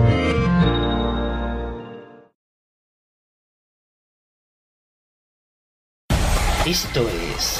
Esto es...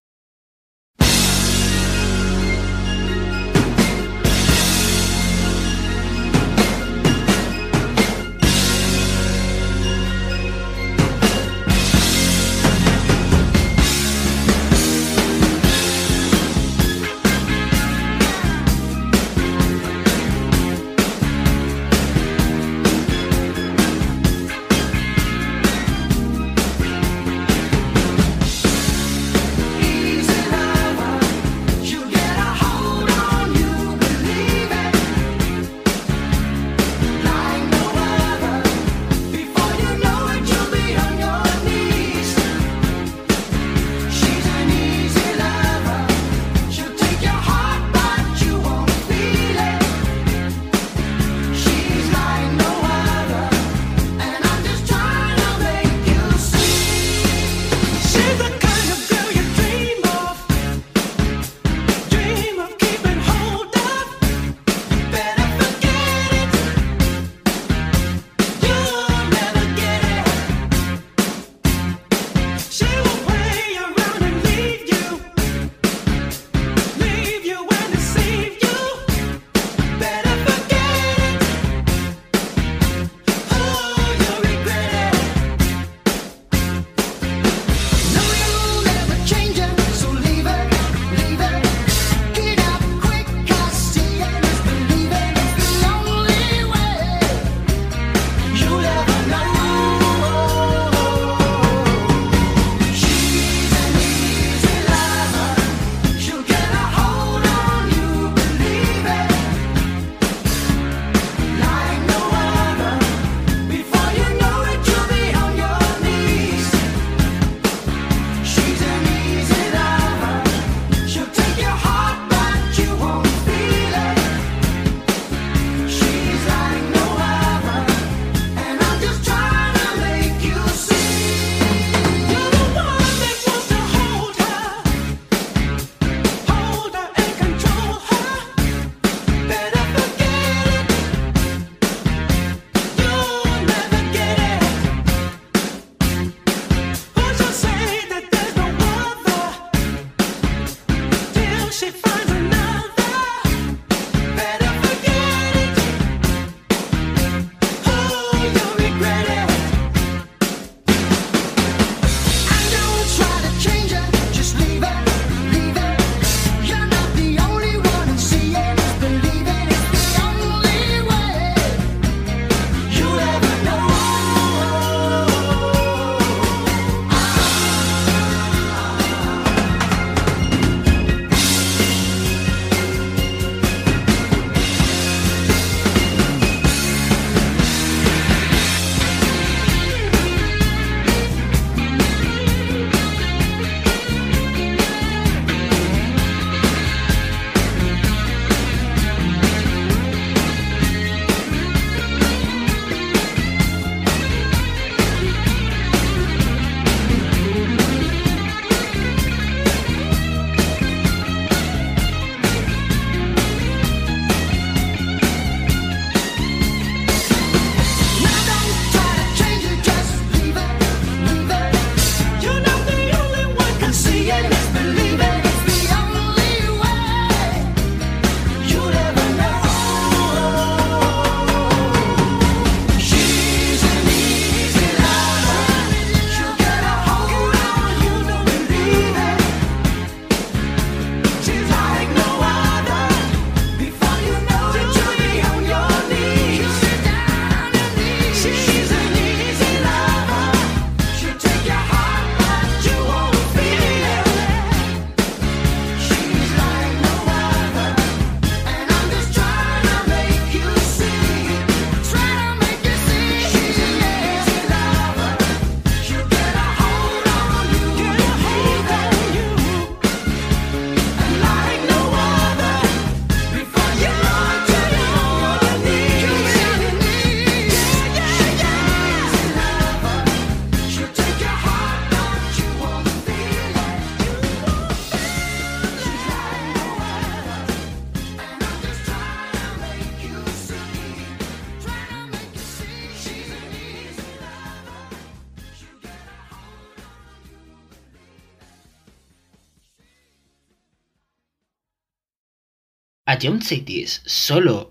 Jump Cities solo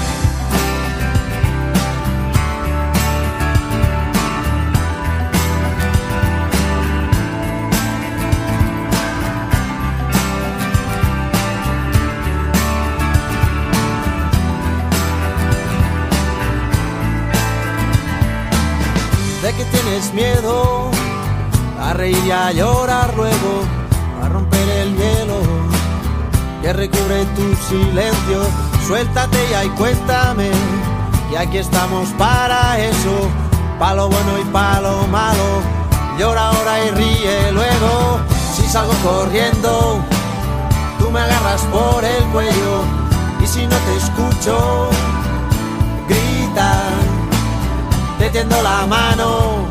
tienes miedo a reír y a llorar luego, a romper el hielo que recubre tu silencio. Suéltate ya y cuéntame, y aquí estamos para eso, para lo bueno y para lo malo. Llora ahora y ríe luego, si salgo corriendo, tú me agarras por el cuello, y si no te escucho, grita, te tiendo la mano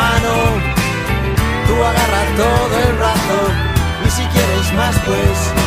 mano, tú agarras todo el brazo y si quieres más pues